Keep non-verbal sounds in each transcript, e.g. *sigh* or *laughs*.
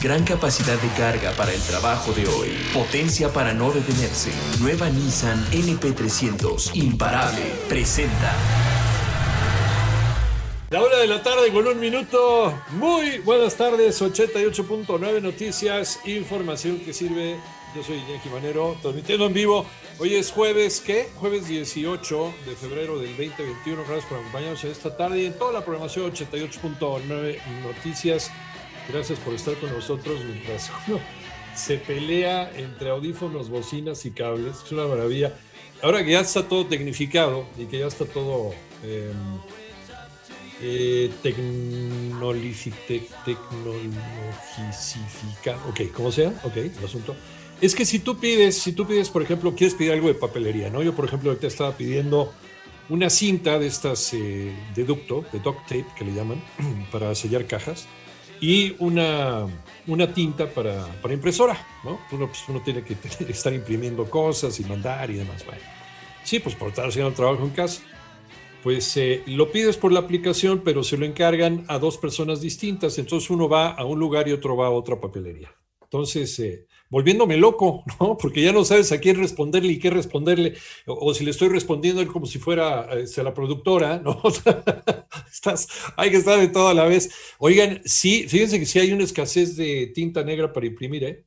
Gran capacidad de carga para el trabajo de hoy. Potencia para no detenerse. Nueva Nissan NP300. Imparable. Presenta. La hora de la tarde con un minuto. Muy buenas tardes. 88.9 Noticias. Información que sirve. Yo soy Iñaki Manero, transmitiendo en vivo. Hoy es jueves, ¿qué? Jueves 18 de febrero del 2021. Gracias por acompañarnos en esta tarde y en toda la programación 88.9 Noticias. Gracias por estar con nosotros mientras *laughs* uno se pelea entre audífonos, bocinas y cables. Es una maravilla. Ahora que ya está todo tecnificado y que ya está todo eh, eh, tecnologicificado, ok, como sea, ok, el asunto. Es que si tú pides, si tú pides, por ejemplo, quieres pedir algo de papelería, ¿no? Yo, por ejemplo, ahorita estaba pidiendo una cinta de estas eh, de ducto, de duct tape que le llaman, *clears throat* para sellar cajas y una, una tinta para, para impresora, ¿no? Uno, pues, uno tiene que *laughs* estar imprimiendo cosas y mandar y demás. Bueno, sí, pues por estar haciendo el trabajo en casa. Pues eh, lo pides por la aplicación, pero se lo encargan a dos personas distintas. Entonces uno va a un lugar y otro va a otra papelería. Entonces, eh, volviéndome loco, *laughs* ¿no? Porque ya no sabes a quién responderle y qué responderle, o, si le estoy respondiendo él como si fuera este, la productora, ¿no? *laughs* Estás, hay que estar de todo a la vez. Oigan, sí, fíjense que sí hay una escasez de tinta negra para imprimir, ¿eh?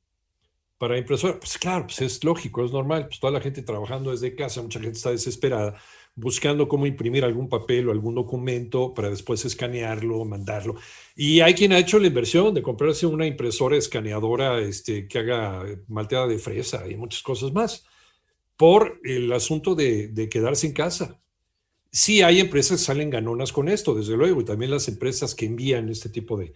Para impresora, pues claro, pues es lógico, es normal, pues toda la gente trabajando desde casa, mucha gente está desesperada buscando cómo imprimir algún papel o algún documento para después escanearlo, mandarlo. Y hay quien ha hecho la inversión de comprarse una impresora escaneadora este, que haga malteada de fresa y muchas cosas más, por el asunto de, quedarse en casa. Sí, hay empresas que salen ganonas con esto, desde luego, y también las empresas que envían este tipo de,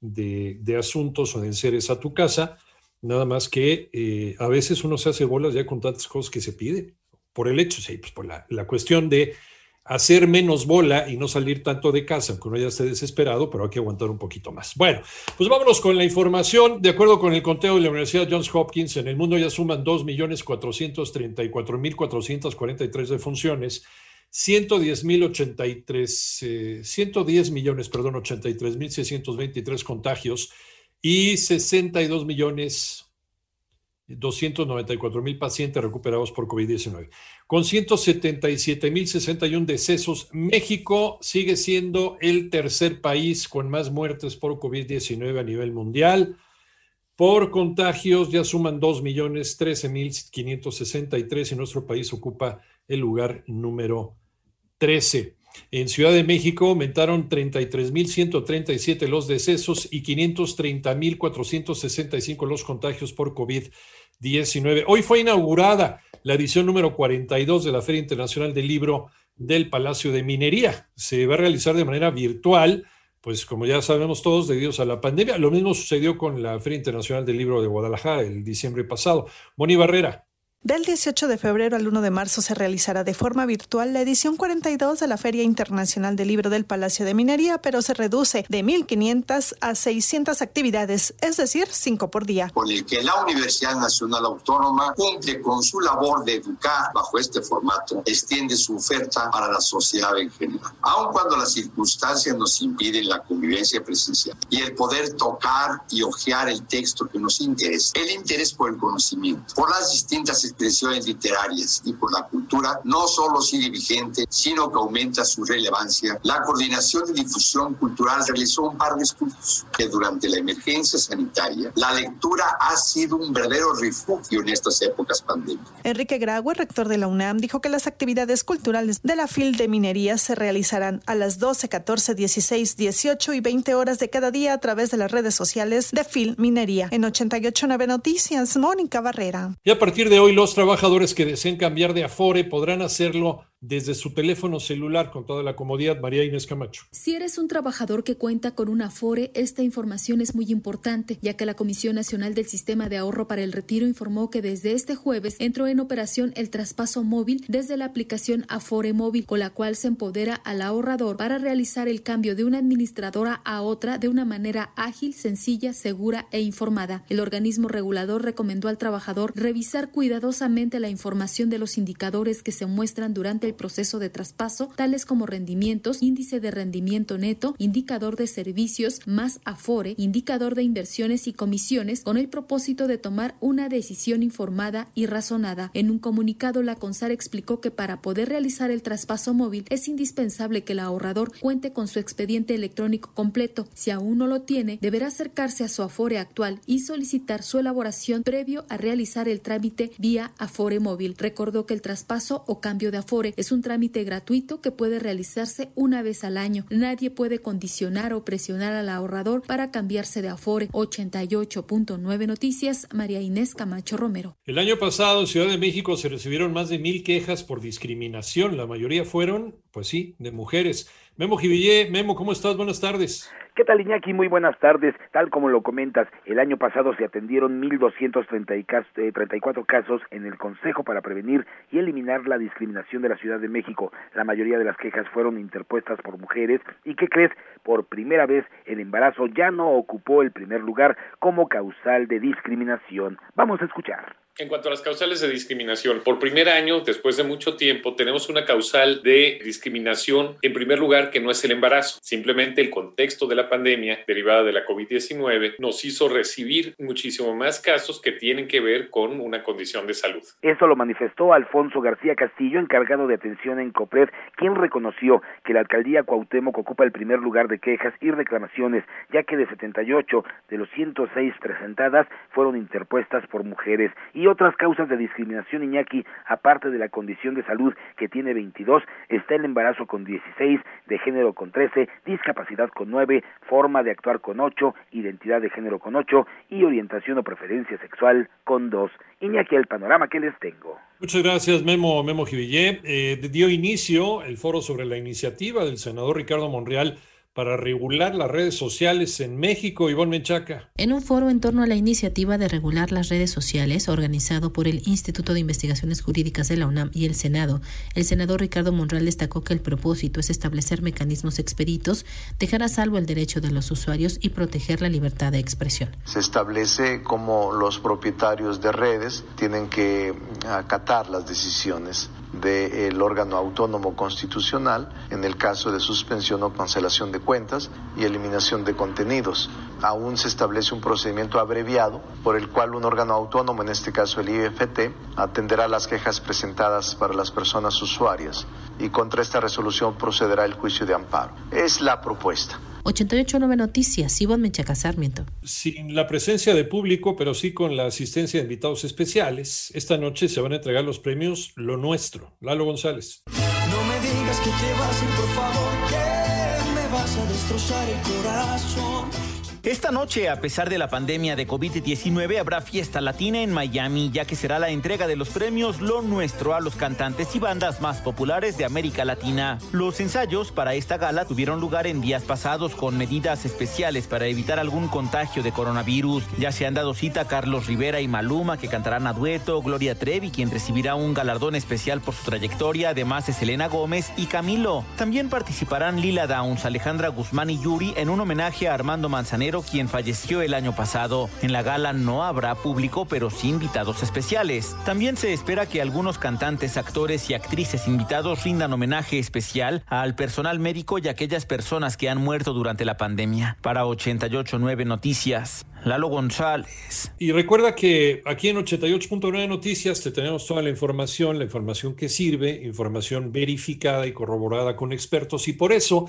de, asuntos o de enseres a tu casa, nada más que eh, a veces uno se hace bolas ya con tantas cosas que se piden por el hecho, sí, pues por la, la, cuestión de hacer menos bola y no salir tanto de casa, aunque uno ya esté desesperado, pero hay que aguantar un poquito más. Bueno, pues vámonos con la información. De acuerdo con el conteo de la Universidad Johns Hopkins, en el mundo ya suman 2.434.443 defunciones. 110 mil 83, 110 millones, perdón, 83 mil 623 contagios y 62 millones 294 mil pacientes recuperados por COVID-19. Con 177 mil 61 decesos, México sigue siendo el tercer país con más muertes por COVID-19 a nivel mundial. Por contagios ya suman 2 millones 13 mil 563 y nuestro país ocupa el lugar número 13. En Ciudad de México aumentaron 33.137 los decesos y 530.465 los contagios por COVID-19. Hoy fue inaugurada la edición número 42 de la Feria Internacional del Libro del Palacio de Minería. Se va a realizar de manera virtual, pues como ya sabemos todos, debido a la pandemia. Lo mismo sucedió con la Feria Internacional del Libro de Guadalajara el diciembre pasado. Moni Barrera. Del 18 de febrero al 1 de marzo se realizará de forma virtual la edición 42 de la Feria Internacional del Libro del Palacio de Minería, pero se reduce de 1.500 a 600 actividades, es decir, 5 por día. Con el que la Universidad Nacional Autónoma cumple con su labor de educar bajo este formato, extiende su oferta para la sociedad en general. Aun cuando las circunstancias nos impiden la convivencia presencial y el poder tocar y hojear el texto que nos interesa, el interés por el conocimiento, por las distintas expresiones literarias y por la cultura no solo sigue vigente, sino que aumenta su relevancia. La Coordinación de Difusión Cultural realizó un par de estudios que durante la emergencia sanitaria la lectura ha sido un verdadero refugio en estas épocas pandémicas. Enrique Graue, rector de la UNAM, dijo que las actividades culturales de la FIL de Minería se realizarán a las 12, 14, 16, 18 y 20 horas de cada día a través de las redes sociales de FIL Minería. En 889 Noticias, Mónica Barrera. Y a partir de hoy los trabajadores que deseen cambiar de Afore podrán hacerlo desde su teléfono celular con toda la comodidad. María Inés Camacho. Si eres un trabajador que cuenta con una Afore, esta información es muy importante, ya que la Comisión Nacional del Sistema de Ahorro para el Retiro informó que desde este jueves entró en operación el traspaso móvil desde la aplicación Afore Móvil, con la cual se empodera al ahorrador para realizar el cambio de una administradora a otra de una manera ágil, sencilla, segura e informada. El organismo regulador recomendó al trabajador revisar cuidadosamente la información de los indicadores que se muestran durante el proceso de traspaso, tales como rendimientos, índice de rendimiento neto, indicador de servicios, más Afore, indicador de inversiones y comisiones, con el propósito de tomar una decisión informada y razonada. En un comunicado, la CONSAR explicó que para poder realizar el traspaso móvil es indispensable que el ahorrador cuente con su expediente electrónico completo. Si aún no lo tiene, deberá acercarse a su Afore actual y solicitar su elaboración previo a realizar el trámite vía Afore móvil. Recordó que el traspaso o cambio de Afore es un trámite gratuito que puede realizarse una vez al año. Nadie puede condicionar o presionar al ahorrador para cambiarse de Afore. 88.9 Noticias, María Inés Camacho Romero. El año pasado en Ciudad de México se recibieron más de mil quejas por discriminación. La mayoría fueron, pues sí, de mujeres. Memo Jivillé, Memo, ¿cómo estás? Buenas tardes. ¿Qué tal, Iñaki? Muy buenas tardes. Tal como lo comentas, el año pasado se atendieron 1.234 casos en el Consejo para prevenir y eliminar la discriminación de la Ciudad de México. La mayoría de las quejas fueron interpuestas por mujeres y, ¿qué crees? Por primera vez el embarazo ya no ocupó el primer lugar como causal de discriminación. Vamos a escuchar. En cuanto a las causales de discriminación, por primer año, después de mucho tiempo, tenemos una causal de discriminación, en primer lugar, que no es el embarazo. Simplemente el contexto de la pandemia derivada de la COVID-19 nos hizo recibir muchísimo más casos que tienen que ver con una condición de salud. Eso lo manifestó Alfonso García Castillo, encargado de atención en COPRED, quien reconoció que la alcaldía Cuauhtémoc ocupa el primer lugar de quejas y reclamaciones, ya que de 78 de los 106 presentadas fueron interpuestas por mujeres y otras causas de discriminación, Iñaki, aparte de la condición de salud que tiene 22, está el embarazo con 16, de género con 13, discapacidad con 9, forma de actuar con 8, identidad de género con 8 y orientación o preferencia sexual con 2. Iñaki, el panorama que les tengo. Muchas gracias, Memo, Memo Jivillé. Eh, dio inicio el foro sobre la iniciativa del senador Ricardo Monreal para regular las redes sociales en México. Ivonne Menchaca. En un foro en torno a la iniciativa de regular las redes sociales, organizado por el Instituto de Investigaciones Jurídicas de la UNAM y el Senado, el senador Ricardo Monreal destacó que el propósito es establecer mecanismos expeditos, dejar a salvo el derecho de los usuarios y proteger la libertad de expresión. Se establece cómo los propietarios de redes tienen que acatar las decisiones del órgano autónomo constitucional en el caso de suspensión o cancelación de cuentas y eliminación de contenidos. Aún se establece un procedimiento abreviado por el cual un órgano autónomo, en este caso el IFT, atenderá las quejas presentadas para las personas usuarias y contra esta resolución procederá el juicio de amparo. Es la propuesta. 889 Noticias, Ivonne Menchaca Sarmiento. Sin la presencia de público, pero sí con la asistencia de invitados especiales, esta noche se van a entregar los premios Lo Nuestro. Lalo González. No me digas que te vas por favor, que me vas a destrozar el corazón. Esta noche, a pesar de la pandemia de COVID-19, habrá fiesta latina en Miami, ya que será la entrega de los premios Lo Nuestro a los cantantes y bandas más populares de América Latina. Los ensayos para esta gala tuvieron lugar en días pasados con medidas especiales para evitar algún contagio de coronavirus. Ya se han dado cita Carlos Rivera y Maluma, que cantarán a dueto, Gloria Trevi, quien recibirá un galardón especial por su trayectoria, además de Selena Gómez y Camilo. También participarán Lila Downs, Alejandra Guzmán y Yuri en un homenaje a Armando Manzanero quien falleció el año pasado. En la gala no habrá público, pero sí invitados especiales. También se espera que algunos cantantes, actores y actrices invitados rindan homenaje especial al personal médico y aquellas personas que han muerto durante la pandemia. Para 889 Noticias, Lalo González. Y recuerda que aquí en 88.9 Noticias te tenemos toda la información, la información que sirve, información verificada y corroborada con expertos y por eso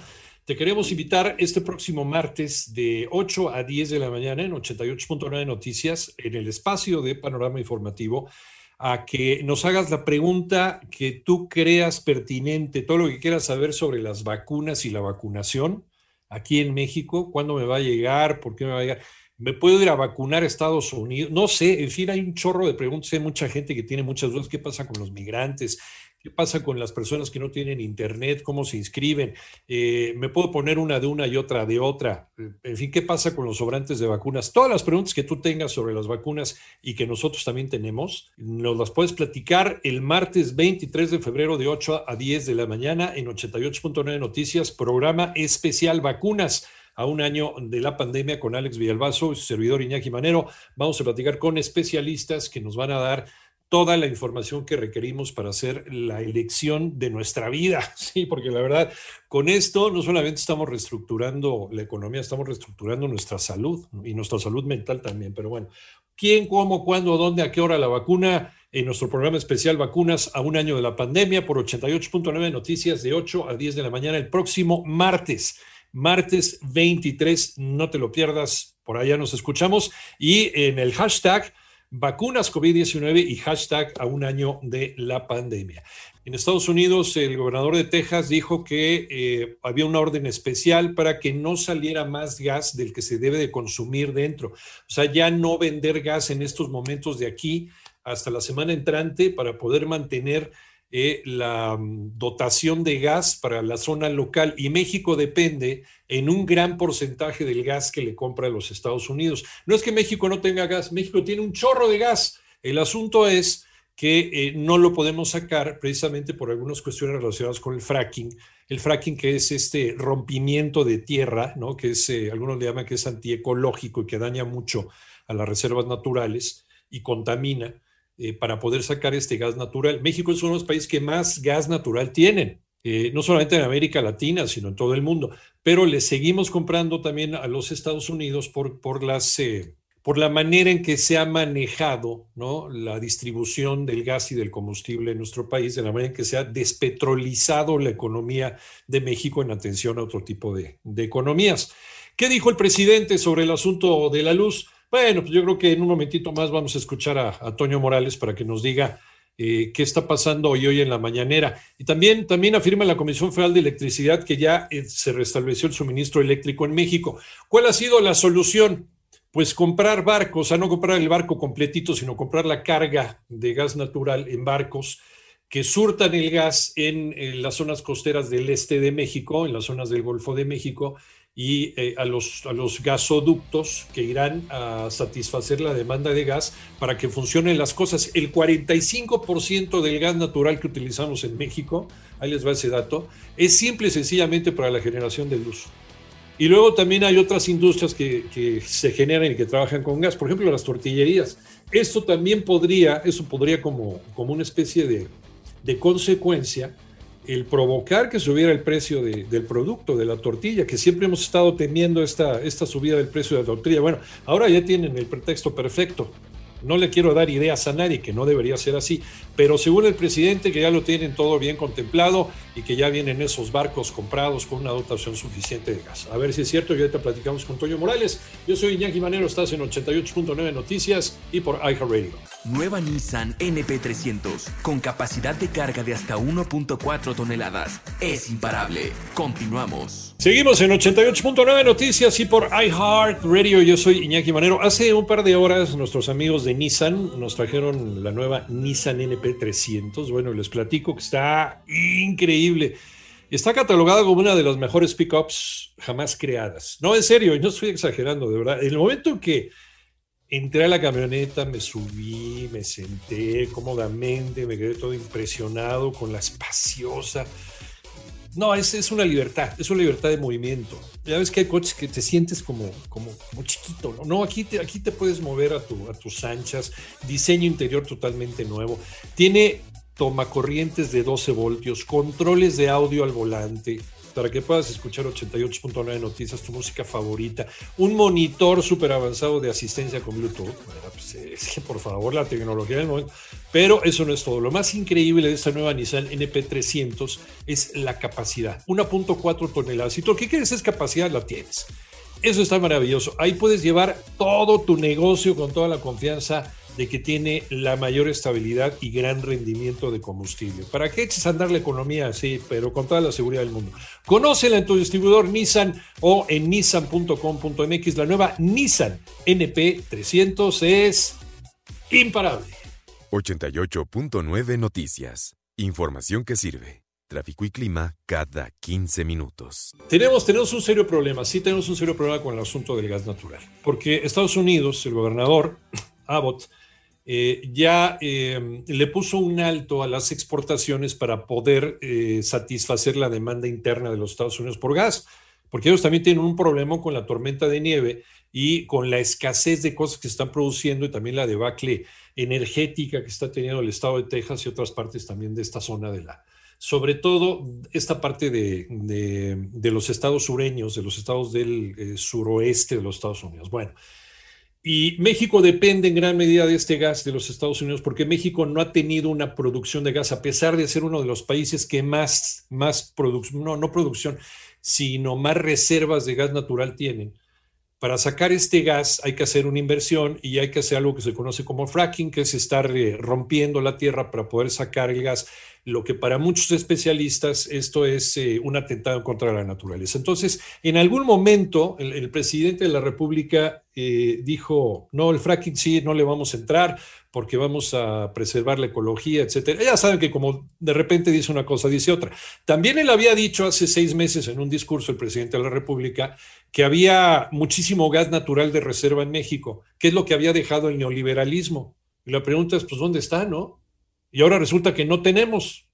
te queremos invitar este próximo martes de 8 a 10 de la mañana en 88.9 Noticias, en el espacio de Panorama Informativo, a que nos hagas la pregunta que tú creas pertinente, todo lo que quieras saber sobre las vacunas y la vacunación aquí en México, cuándo me va a llegar, por qué me va a llegar. ¿Me puedo ir a vacunar a Estados Unidos? No sé, en fin, hay un chorro de preguntas, hay mucha gente que tiene muchas dudas. ¿Qué pasa con los migrantes? ¿Qué pasa con las personas que no tienen internet? ¿Cómo se inscriben? Eh, ¿Me puedo poner una de una y otra de otra? En fin, ¿qué pasa con los sobrantes de vacunas? Todas las preguntas que tú tengas sobre las vacunas y que nosotros también tenemos, nos las puedes platicar el martes 23 de febrero de 8 a 10 de la mañana en 88.9 Noticias, programa especial vacunas a un año de la pandemia con Alex Villalbazo y su servidor Iñaki Manero. Vamos a platicar con especialistas que nos van a dar toda la información que requerimos para hacer la elección de nuestra vida, *laughs* sí, porque la verdad, con esto no solamente estamos reestructurando la economía, estamos reestructurando nuestra salud y nuestra salud mental también, pero bueno, ¿quién, cómo, cuándo, dónde, a qué hora la vacuna? En nuestro programa especial Vacunas a un año de la pandemia por 88.9 Noticias de 8 a 10 de la mañana el próximo martes martes 23, no te lo pierdas, por allá nos escuchamos y en el hashtag vacunas COVID-19 y hashtag a un año de la pandemia. En Estados Unidos, el gobernador de Texas dijo que eh, había una orden especial para que no saliera más gas del que se debe de consumir dentro. O sea, ya no vender gas en estos momentos de aquí hasta la semana entrante para poder mantener eh, la mm, dotación de gas para la zona local y México depende en un gran porcentaje del gas que le compra a los Estados Unidos. No es que México no tenga gas, México tiene un chorro de gas. El asunto es que eh, no lo podemos sacar precisamente por algunas cuestiones relacionadas con el fracking. El fracking que es este rompimiento de tierra, ¿no? que es, eh, algunos le llaman que es antiecológico y que daña mucho a las reservas naturales y contamina. Eh, para poder sacar este gas natural. México es uno de los países que más gas natural tienen, eh, no solamente en América Latina, sino en todo el mundo, pero le seguimos comprando también a los Estados Unidos por, por, eh, por la manera en que se ha manejado ¿no? la distribución del gas y del combustible en nuestro país, de la manera en que se ha despetrolizado la economía de México en atención a otro tipo de, de economías. ¿Qué dijo el presidente sobre el asunto de la luz? Bueno, pues yo creo que en un momentito más vamos a escuchar a, Toño Morales para que nos diga eh, qué está pasando hoy, hoy en la mañanera. Y también, también afirma la Comisión Federal de Electricidad que ya eh, se restableció el suministro eléctrico en México. ¿Cuál ha sido la solución? Pues comprar barcos, sea, no comprar el barco completito, sino comprar la carga de gas natural en barcos que surtan el gas en, las zonas costeras del este de México, en las zonas del Golfo de México, y eh, a, los, a los gasoductos que irán a satisfacer la demanda de gas para que funcionen las cosas. El 45% del gas natural que utilizamos en México, ahí les va ese dato, es simple y sencillamente para la generación de luz. Y luego también hay otras industrias que, que, se generan y que trabajan con gas, por ejemplo las tortillerías. Esto también podría, eso podría como, como una especie de, de consecuencia, el provocar que subiera el precio del producto, de la tortilla, que siempre hemos estado temiendo esta, esta subida del precio de la tortilla. Bueno, ahora ya tienen el pretexto perfecto. No le quiero dar ideas a nadie, que no debería ser así, pero según el presidente que ya lo tienen todo bien contemplado y que ya vienen esos barcos comprados con una dotación suficiente de gas. A ver si es cierto, y ahorita platicamos con Toño Morales. Yo soy Iñaki Manero, estás en 88.9 Noticias y por iHeartRadio. Nueva Nissan NP300 con capacidad de carga de hasta 1.4 toneladas. Es imparable. Continuamos. Seguimos en 88.9 Noticias y por iHeartRadio. Yo soy Iñaki Manero. Hace un par de horas nuestros amigos de Nissan nos trajeron la nueva Nissan NP300. Bueno, les platico que está increíble. Está catalogada como una de las mejores pickups jamás creadas. No, en serio, y no estoy exagerando, de verdad. En el momento en que entré a la camioneta, me subí, me senté cómodamente, me quedé todo impresionado con la espaciosa. No, es, es una libertad, es una libertad de movimiento. Ya ves que hay coches que te sientes como, como, chiquito, ¿no? No, aquí te, aquí te puedes mover a, tu, a tus anchas, diseño interior totalmente nuevo. Tiene tomacorrientes de 12 voltios, controles de audio al volante, para que puedas escuchar 88.9 Noticias, tu música favorita, un monitor súper avanzado de asistencia con Bluetooth. Pues, es *laughs* que por favor, la tecnología del momento. Pero eso no es todo. Lo más increíble de esta nueva Nissan NP300 es la capacidad, 1.4 toneladas. Si tú que quieres es capacidad, la tienes. Eso está maravilloso. Ahí puedes llevar todo tu negocio con toda la confianza de que tiene la mayor estabilidad y gran rendimiento de combustible. ¿Para qué eches a andar la economía así, pero con toda la seguridad del mundo? Conócela en tu distribuidor Nissan o en nissan.com.mx. La nueva Nissan NP300 es imparable. 88.9 Noticias. Información que sirve. Tráfico y clima cada 15 minutos. Tenemos, tenemos un serio problema, sí tenemos un serio problema con el asunto del gas natural, porque Estados Unidos, el gobernador *coughs* Abbott, eh, ya eh, le puso un alto a las exportaciones para poder eh, satisfacer la demanda interna de los Estados Unidos por gas, porque ellos también tienen un problema con la tormenta de nieve y con la escasez de cosas que se están produciendo y también la debacle energética que está teniendo el estado de Texas y otras partes también de esta zona de la, sobre todo esta parte de, de, los estados sureños, de los estados del eh, suroeste de los Estados Unidos. Bueno, y México depende en gran medida de este gas de los Estados Unidos porque México no ha tenido una producción de gas, a pesar de ser uno de los países que más, más producción, no, no producción, sino más reservas de gas natural tienen. Para sacar este gas hay que hacer una inversión y hay que hacer algo que se conoce como fracking, que es estar eh, rompiendo la tierra para poder sacar el gas lo que para muchos especialistas esto es eh, un atentado contra la naturaleza. Entonces, en algún momento el, presidente de la República eh, dijo, no, el fracking sí, no le vamos a entrar porque vamos a preservar la ecología, etcétera. Ya saben que como de repente dice una cosa, dice otra. También él había dicho hace seis meses en un discurso el presidente de la República que había muchísimo gas natural de reserva en México, que es lo que había dejado el neoliberalismo. Y la pregunta es, pues, ¿dónde está, no? y ahora resulta que no tenemos.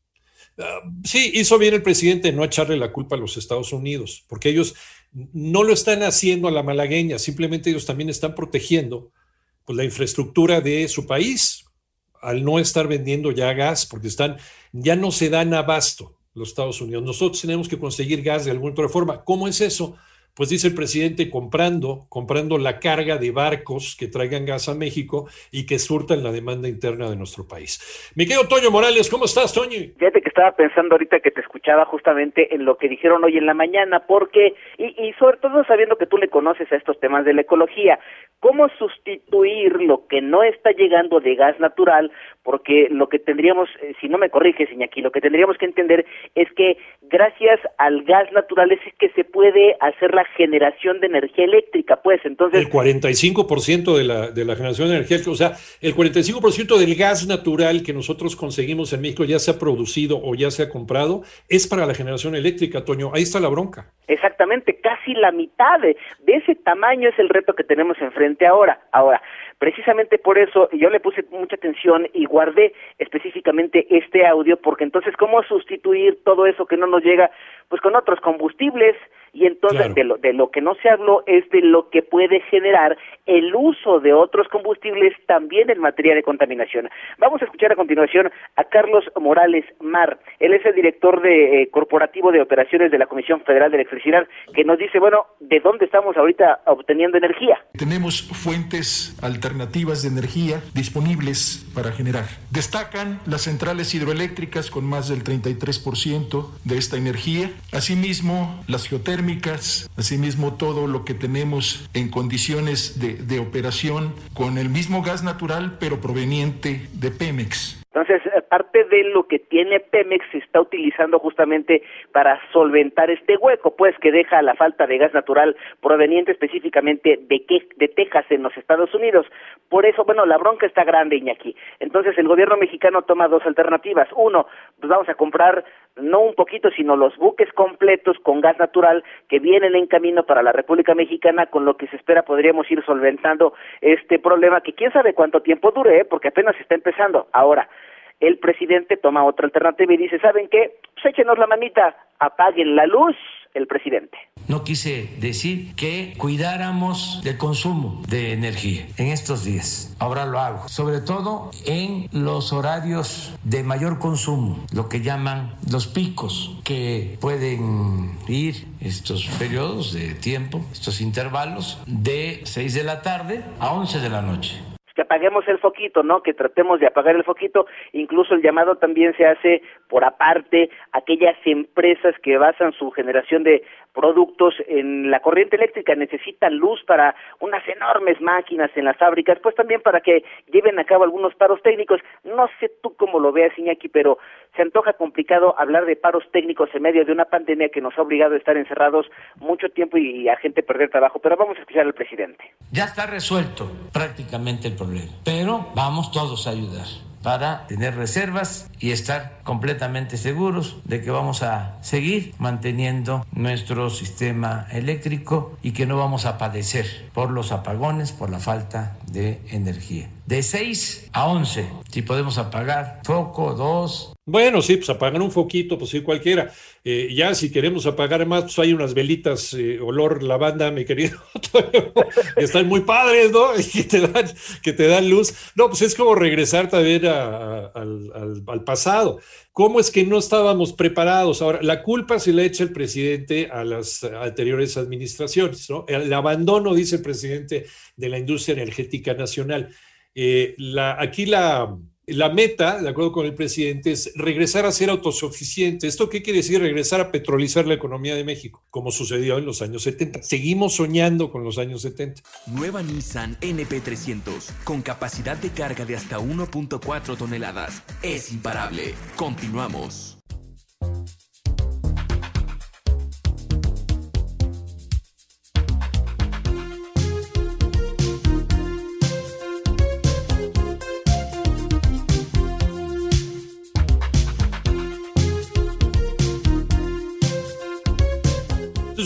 Ah, sí, hizo bien el presidente no echarle la culpa a los Estados Unidos, porque ellos no lo están haciendo a la malagueña, simplemente ellos también están protegiendo pues, la infraestructura de su país al no estar vendiendo ya gas, porque están, ya no se dan abasto los Estados Unidos. Nosotros tenemos que conseguir gas de alguna otra forma. ¿Cómo es eso? pues dice el presidente, comprando, comprando la carga de barcos que traigan gas a México y que surtan la demanda interna de nuestro país. Mi querido Toño Morales, ¿cómo estás, Toño? Fíjate que estaba pensando ahorita que te escuchaba justamente en lo que dijeron hoy en la mañana, porque, y, y sobre todo sabiendo que tú le conoces a estos temas de la ecología, ¿cómo sustituir lo que no está llegando de gas natural porque lo que tendríamos, eh, si no me corriges, Iñaki, lo que tendríamos que entender es que gracias al gas natural es que se puede hacer la generación de energía eléctrica, pues entonces... El 45% de la, de la generación de energía, o sea, el 45% del gas natural que nosotros conseguimos en México, ya sea producido o ya sea comprado, es para la generación eléctrica, Toño, ahí está la bronca. Exactamente, casi la mitad de, de ese tamaño es el reto que tenemos enfrente ahora. Ahora, Precisamente por eso yo le puse mucha atención y guardé específicamente este audio, porque entonces, ¿cómo sustituir todo eso que no nos llega? Pues con otros combustibles, y entonces de, lo, de lo que no se habló es de lo que puede generar el uso de otros combustibles también en materia de contaminación. Vamos a escuchar a continuación a Carlos Morales Mar. Él es el director de eh, corporativo de operaciones de la Comisión Federal de Electricidad, que nos dice, bueno, ¿de dónde estamos ahorita obteniendo energía? Tenemos fuentes alternativas de energía disponibles para generar. Destacan las centrales hidroeléctricas con más del 33% de esta energía, asimismo las geotérmicas asimismo todo lo que tenemos en condiciones de, de operación con el mismo gas natural pero proveniente de Pemex. Entonces, eh, parte de lo que tiene Pemex se está utilizando justamente para solventar este hueco, pues que deja la falta de gas natural proveniente específicamente de, de Texas en los Estados Unidos. Por eso, bueno, la bronca está grande, Iñaki. Entonces, el gobierno mexicano toma dos alternativas. Uno, pues vamos a comprar no un poquito, sino los buques completos con gas natural que vienen en camino para la República Mexicana, con lo que se espera podríamos ir solventando este problema que quién sabe cuánto tiempo dure, ¿eh? porque apenas está empezando. Ahora, el presidente toma otra alternativa y dice, ¿saben qué? Pues échenos la manita, apaguen la luz el presidente. No quise decir que cuidáramos del consumo de energía en estos días. Ahora lo hago. Sobre todo en los horarios de mayor consumo, lo que llaman los picos, que pueden ir estos periodos de tiempo, estos intervalos, de 6 de la tarde a 11 de la noche que apaguemos el foquito, ¿no? Que tratemos de apagar el foquito. Incluso el llamado también se hace por aparte aquellas empresas que basan su generación de productos en la corriente eléctrica necesitan luz para unas enormes máquinas en las fábricas, pues también para que lleven a cabo algunos paros técnicos. No sé tú cómo lo veas, Iñaki, pero se antoja complicado hablar de paros técnicos en medio de una pandemia que nos ha obligado a estar encerrados mucho tiempo y a gente perder trabajo. Pero vamos a escuchar al presidente. Ya está resuelto prácticamente el problema, pero vamos todos a ayudar para tener reservas y estar completamente seguros de que vamos a seguir manteniendo nuestro sistema eléctrico y que no vamos a padecer por los apagones, por la falta de energía. De 6 a 11, si podemos apagar foco, dos. Bueno, sí, pues apagan un foquito, pues sí, cualquiera. Eh, ya si queremos apagar más, pues hay unas velitas eh, olor lavanda, mi querido, *laughs* están muy padres, ¿no? *laughs* que te, dan, que te dan luz. No, pues es como regresar también al, al pasado. ¿Cómo es que no estábamos preparados? Ahora, la culpa se le echa el presidente a las anteriores administraciones, ¿no? El abandono, dice el presidente, de la industria energética nacional. Eh, aquí la, la meta, de acuerdo con el presidente, es regresar a ser autosuficiente. ¿Esto qué quiere decir? Regresar a petrolizar la economía de México, como sucedió en los años 70. Seguimos soñando con los años 70. Nueva Nissan NP300, con capacidad de carga de hasta 1.4 toneladas. Es imparable. Continuamos.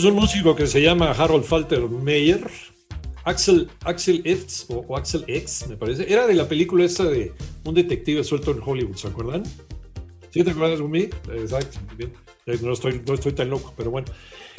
Es un músico que se llama Harold Falter Meyer. Axel, Axel X o, Axel X, me parece. Era de la película esta de un detective suelto en Hollywood, ¿se acuerdan? ¿Sí te acuerdas mí? Exacto, bien. No estoy, no estoy tan loco, pero bueno.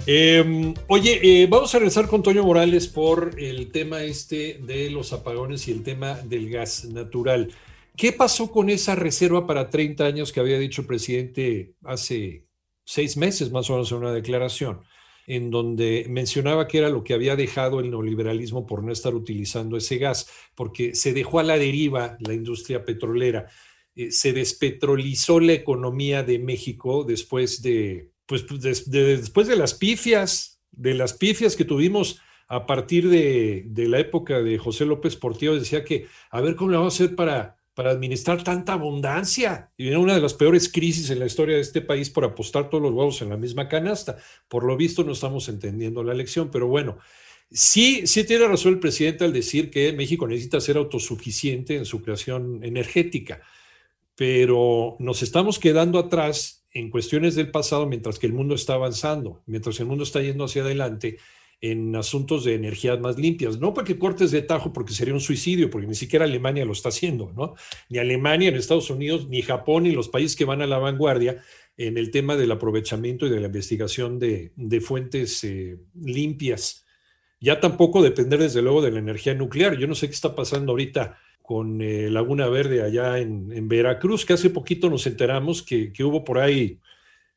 Em, oye, eh, vamos a regresar con Toño Morales por el tema este de los apagones y el tema del gas natural. ¿Qué pasó con esa reserva para 30 años que había dicho el presidente hace seis meses más o menos en una declaración? En donde mencionaba que era lo que había dejado el neoliberalismo por no estar utilizando ese gas, porque se dejó a la deriva la industria petrolera. Eh, se despetrolizó la economía de México después de, pues, después de las pifias, de las pifias que tuvimos a partir de, de la época de José López Portillo, decía que a ver cómo le vamos a hacer para para administrar tanta abundancia. Y viene una de las peores crisis en la historia de este país por apostar todos los huevos en la misma canasta. Por lo visto no estamos entendiendo la lección, pero bueno, sí, sí tiene razón el presidente al decir que México necesita ser autosuficiente en su creación energética, pero nos estamos quedando atrás en cuestiones del pasado mientras que el mundo está avanzando, mientras el mundo está yendo hacia adelante en asuntos de energías más limpias. No para que cortes de tajo, porque sería un suicidio, porque ni siquiera Alemania lo está haciendo, ¿no? Ni Alemania, ni Estados Unidos, ni Japón, ni los países que van a la vanguardia en el tema del aprovechamiento y de la investigación de, fuentes eh, limpias. Ya tampoco depender, desde luego, de la energía nuclear. Yo no sé qué está pasando ahorita con eh, Laguna Verde allá en, Veracruz, que hace poquito nos enteramos que, que hubo por ahí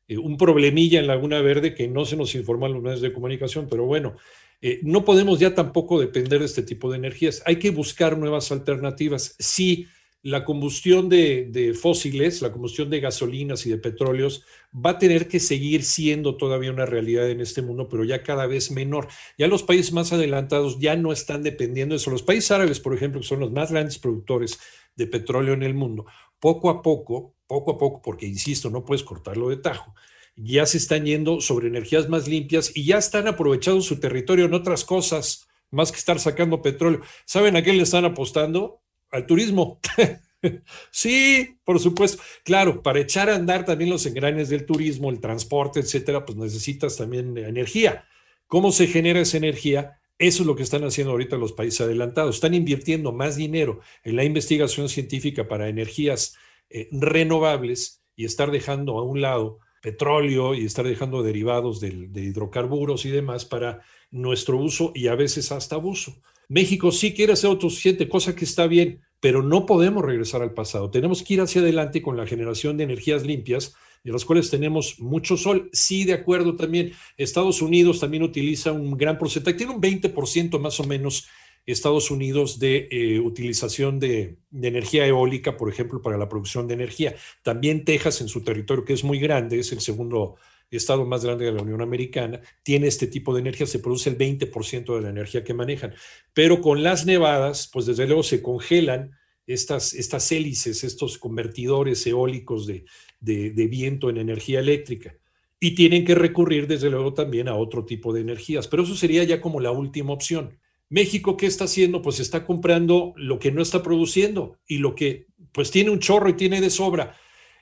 eh, un problemilla en Laguna Verde que no se nos informa en los medios de comunicación, pero bueno, eh, no podemos ya tampoco depender de este tipo de energías. Hay que buscar nuevas alternativas. Sí, la combustión de, fósiles, la combustión de gasolinas y de petróleos va a tener que seguir siendo todavía una realidad en este mundo, pero ya cada vez menor. Ya los países más adelantados ya no están dependiendo de eso. Los países árabes, por ejemplo, que son los más grandes productores de petróleo en el mundo, poco a poco poco a poco, porque insisto, no puedes cortarlo de tajo, ya se están yendo sobre energías más limpias y ya están aprovechando su territorio en otras cosas, más que estar sacando petróleo. ¿Saben a qué le están apostando? Al turismo. *laughs* sí, por supuesto. Claro, para echar a andar también los engranes del turismo, el transporte, etcétera, pues necesitas también energía. ¿Cómo se genera esa energía? Eso es lo que están haciendo ahorita los países adelantados. Están invirtiendo más dinero en la investigación científica para energías eh, renovables y estar dejando a un lado petróleo y estar dejando derivados de, hidrocarburos y demás para nuestro uso y a veces hasta abuso. México sí quiere ser autosuficiente, cosa que está bien, pero no podemos regresar al pasado. Tenemos que ir hacia adelante con la generación de energías limpias, de las cuales tenemos mucho sol. Sí, de acuerdo también. Estados Unidos también utiliza un gran porcentaje, tiene un 20% más o menos Estados Unidos de eh, utilización de, energía eólica, por ejemplo, para la producción de energía. También Texas, en su territorio, que es muy grande, es el segundo estado más grande de la Unión Americana, tiene este tipo de energía, se produce el 20% de la energía que manejan. Pero con las nevadas, pues desde luego se congelan estas, estas hélices, estos convertidores eólicos de, de viento en energía eléctrica. Y tienen que recurrir, desde luego, también a otro tipo de energías. Pero eso sería ya como la última opción. México, ¿qué está haciendo? Pues está comprando lo que no está produciendo y lo que pues tiene un chorro y tiene de sobra.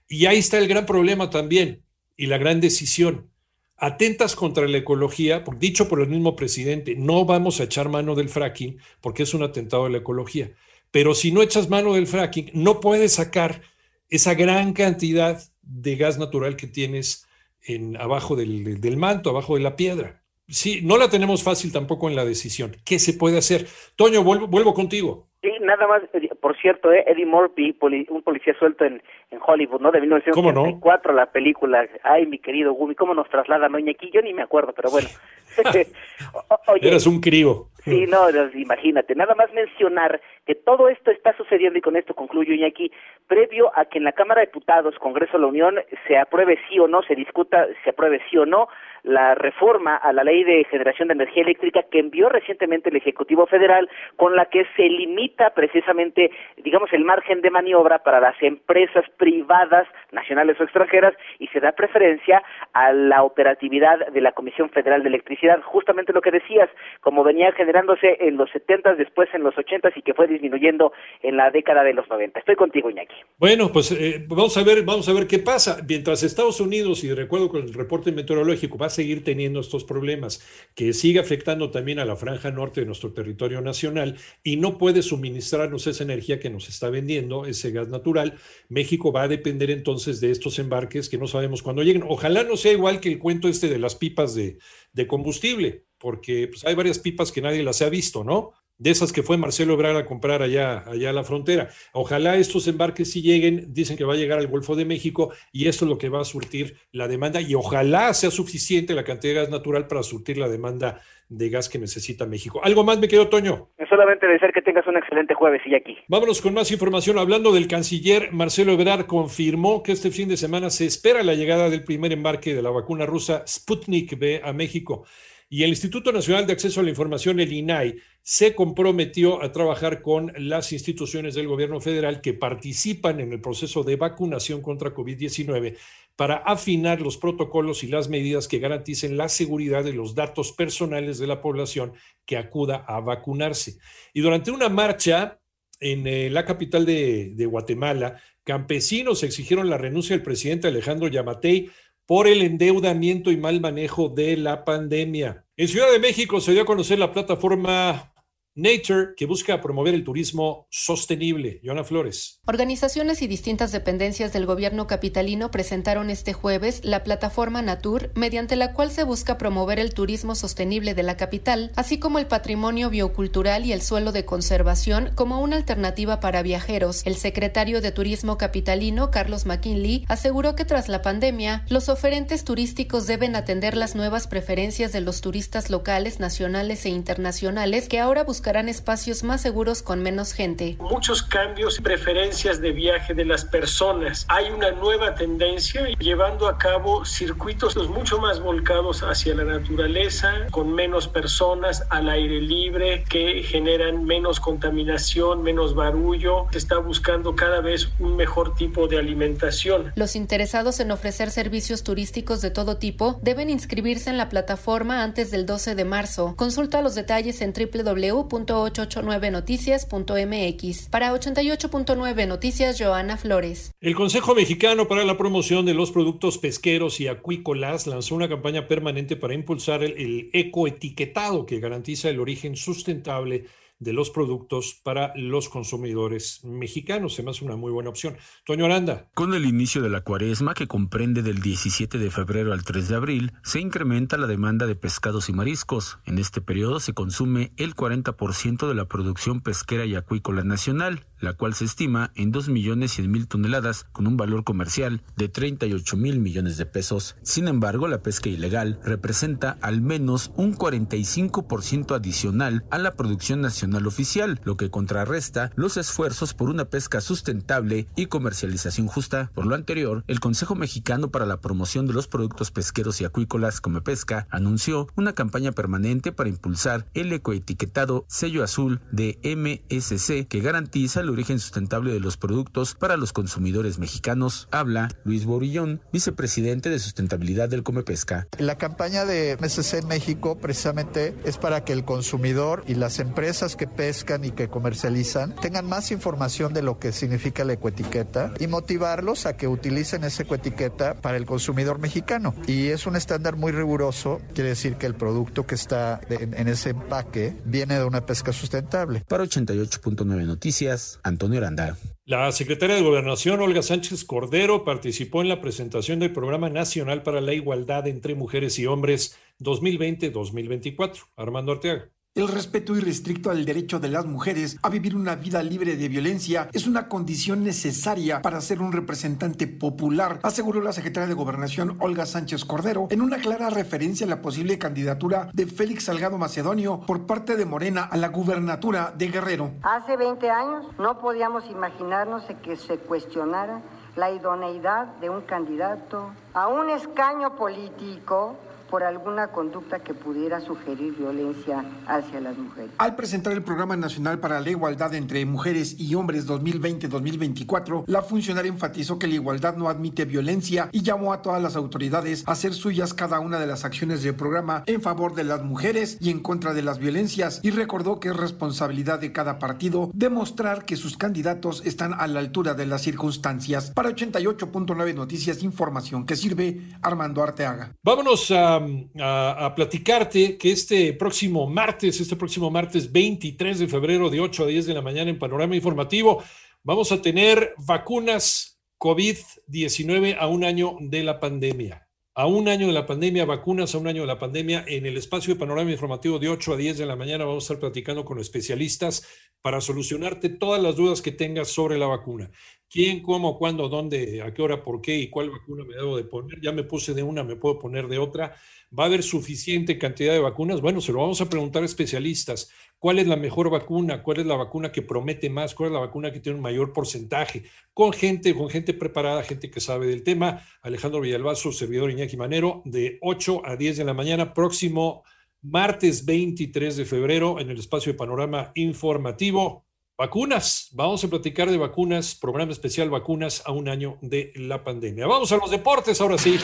Y ahí está el gran problema también y la gran decisión. atentas contra la ecología, dicho por el mismo presidente, no vamos a echar mano del fracking porque es un atentado a la ecología. Pero si no echas mano del fracking, no puedes sacar esa gran cantidad de gas natural que tienes en, abajo del, del manto, abajo de la piedra. Sí, no la tenemos fácil tampoco en la decisión. ¿Qué se puede hacer? Toño, vuelvo, vuelvo contigo. Sí, nada más, eh, por cierto, eh, Eddie Murphy, un policía suelto en, en Hollywood, ¿no? De 1984, no? la película. Ay, mi querido Gumi, ¿cómo nos traslada aquí? Yo ni me acuerdo, pero bueno. *laughs* Oye, Eres un crío. Sí, no, imagínate. Nada más mencionar que todo esto está sucediendo, y con esto concluyo, Iñaki, previo a que en la Cámara de Diputados, Congreso de la Unión, se apruebe sí o no, se discuta, se apruebe sí o no la reforma a la ley de generación de energía eléctrica que envió recientemente el Ejecutivo Federal, con la que se limita precisamente, digamos, el margen de maniobra para las empresas privadas, nacionales o extranjeras, y se da preferencia a la operatividad de la Comisión Federal de Electricidad. Justamente lo que decías, como venía generándose en los 70, después en los 80 y que fue disminuyendo en la década de los 90. Estoy contigo, Iñaki. Bueno, pues eh, vamos a ver, vamos a ver qué pasa. Mientras Estados Unidos, y recuerdo con el reporte meteorológico, seguir teniendo estos problemas, que sigue afectando también a la franja norte de nuestro territorio nacional y no puede suministrarnos esa energía que nos está vendiendo, ese gas natural, México va a depender entonces de estos embarques que no sabemos cuándo lleguen. Ojalá no sea igual que el cuento este de las pipas de, de combustible, porque pues, hay varias pipas que nadie las ha visto, ¿no? De esas que fue Marcelo Ebrard a comprar allá, allá a la frontera. Ojalá estos embarques sí lleguen, dicen que va a llegar al Golfo de México y esto es lo que va a surtir la demanda y ojalá sea suficiente la cantidad de gas natural para surtir la demanda de gas que necesita México. ¿Algo más me quedó, Toño? Solamente desear que tengas un excelente jueves y aquí. Vámonos con más información. Hablando del canciller, Marcelo Ebrard confirmó que este fin de semana se espera la llegada del primer embarque de la vacuna rusa Sputnik V a México. Y el Instituto Nacional de Acceso a la Información, el INAI, se comprometió a trabajar con las instituciones del gobierno federal que participan en el proceso de vacunación contra COVID-19 para afinar los protocolos y las medidas que garanticen la seguridad de los datos personales de la población que acuda a vacunarse. Y durante una marcha en eh, la capital de, de Guatemala, campesinos exigieron la renuncia del presidente Alejandro Yamatei por el endeudamiento y mal manejo de la pandemia. En Ciudad de México se dio a conocer la plataforma Nature, que busca promover el turismo sostenible. Joana Flores. Organizaciones y distintas dependencias del gobierno capitalino presentaron este jueves la plataforma Natur, mediante la cual se busca promover el turismo sostenible de la capital, así como el patrimonio biocultural y el suelo de conservación como una alternativa para viajeros. El secretario de Turismo capitalino, Carlos McKinley, aseguró que tras la pandemia, los oferentes turísticos deben atender las nuevas preferencias de los turistas locales, nacionales e internacionales que ahora buscan buscarán espacios más seguros con menos gente. Muchos cambios y preferencias de viaje de las personas. Hay una nueva tendencia llevando a cabo circuitos mucho más volcados hacia la naturaleza, con menos personas al aire libre, que generan menos contaminación, menos barullo. Se está buscando cada vez un mejor tipo de alimentación. Los interesados en ofrecer servicios turísticos de todo tipo deben inscribirse en la plataforma antes del 12 de marzo. Consulta los detalles en www 889noticias.mx. Para 88.9 Noticias, Joana Flores. El Consejo Mexicano para la Promoción de los Productos Pesqueros y Acuícolas lanzó una campaña permanente para impulsar el, el ecoetiquetado que garantiza el origen sustentable de los productos para los consumidores mexicanos. Se me hace una muy buena opción. Toño Aranda. Con el inicio de la cuaresma, que comprende del 17 de febrero al 3 de abril, se incrementa la demanda de pescados y mariscos. En este periodo se consume el 40% de la producción pesquera y acuícola nacional la cual se estima en 2 millones 100 mil toneladas con un valor comercial de 38 mil millones de pesos. Sin embargo, la pesca ilegal representa al menos un 45% adicional a la producción nacional oficial, lo que contrarresta los esfuerzos por una pesca sustentable y comercialización justa. Por lo anterior, el Consejo Mexicano para la Promoción de los Productos Pesqueros y Acuícolas como Pesca anunció una campaña permanente para impulsar el ecoetiquetado sello azul de MSC que garantiza origen sustentable de los productos para los consumidores mexicanos. Habla Luis Borillón, vicepresidente de sustentabilidad del Comepesca. La campaña de MSC México precisamente es para que el consumidor y las empresas que pescan y que comercializan tengan más información de lo que significa la ecoetiqueta y motivarlos a que utilicen esa ecoetiqueta para el consumidor mexicano. Y es un estándar muy riguroso, quiere decir que el producto que está en, en ese empaque viene de una pesca sustentable. Para 88.9 Noticias, Antonio Aranda. La secretaria de Gobernación, Olga Sánchez Cordero, participó en la presentación del Programa Nacional para la Igualdad entre Mujeres y Hombres 2020-2024. Armando Arteaga. El respeto irrestricto al derecho de las mujeres a vivir una vida libre de violencia es una condición necesaria para ser un representante popular, aseguró la secretaria de Gobernación Olga Sánchez Cordero en una clara referencia a la posible candidatura de Félix Salgado Macedonio por parte de Morena a la gubernatura de Guerrero. Hace 20 años no podíamos imaginarnos que se cuestionara la idoneidad de un candidato a un escaño político por alguna conducta que pudiera sugerir violencia hacia las mujeres. Al presentar el Programa Nacional para la Igualdad entre Mujeres y Hombres 2020-2024, la funcionaria enfatizó que la igualdad no admite violencia y llamó a todas las autoridades a hacer suyas cada una de las acciones del programa en favor de las mujeres y en contra de las violencias y recordó que es responsabilidad de cada partido demostrar que sus candidatos están a la altura de las circunstancias. Para 88.9 Noticias, información que sirve Armando Arteaga. Vámonos a a, platicarte que este próximo martes, este próximo martes 23 de febrero de 8 a 10 de la mañana en Panorama Informativo, vamos a tener vacunas COVID-19 a un año de la pandemia. A un año de la pandemia, vacunas a un año de la pandemia. En el espacio de Panorama Informativo de 8 a 10 de la mañana vamos a estar platicando con especialistas para solucionarte todas las dudas que tengas sobre la vacuna quién, cómo, cuándo, dónde, a qué hora, por qué y cuál vacuna me debo de poner. Ya me puse de una, me puedo poner de otra. ¿Va a haber suficiente cantidad de vacunas? Bueno, se lo vamos a preguntar a especialistas. ¿Cuál es la mejor vacuna? ¿Cuál es la vacuna que promete más? ¿Cuál es la vacuna que tiene un mayor porcentaje? Con gente, con gente preparada, gente que sabe del tema. Alejandro Villalbazo, servidor Iñaki Manero, de 8 a 10 de la mañana, próximo martes 23 de febrero, en el espacio de panorama informativo. Vacunas, vamos a platicar de vacunas, programa especial vacunas a un año de la pandemia. Vamos a los deportes ahora sí.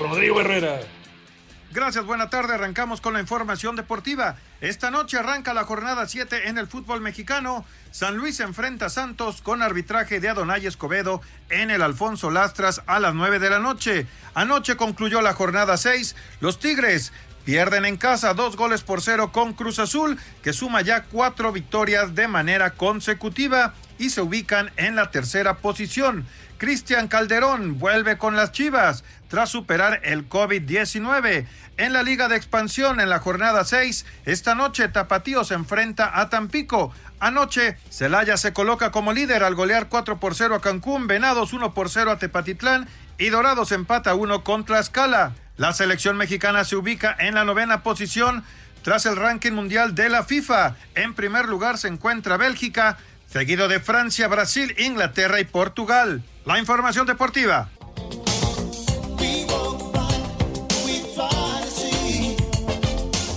Rodrigo Herrera. Gracias, buena tarde. Arrancamos con la información deportiva. Esta noche arranca la jornada 7 en el fútbol mexicano. San Luis enfrenta a Santos con arbitraje de Adonay Escobedo en el Alfonso Lastras a las 9 de la noche. Anoche concluyó la jornada 6. Los Tigres Pierden en casa dos goles por cero con Cruz Azul, que suma ya cuatro victorias de manera consecutiva y se ubican en la tercera posición. Cristian Calderón vuelve con las Chivas tras superar el COVID-19. En la Liga de Expansión, en la jornada 6, esta noche Tapatío se enfrenta a Tampico. Anoche, Celaya se coloca como líder al golear 4 por 0 a Cancún, Venados 1 por 0 a Tepatitlán y Dorados empata 1 contra Escala. La selección mexicana se ubica en la novena posición tras el ranking mundial de la FIFA. En primer lugar se encuentra Bélgica, seguido de Francia, Brasil, Inglaterra y Portugal. La información deportiva.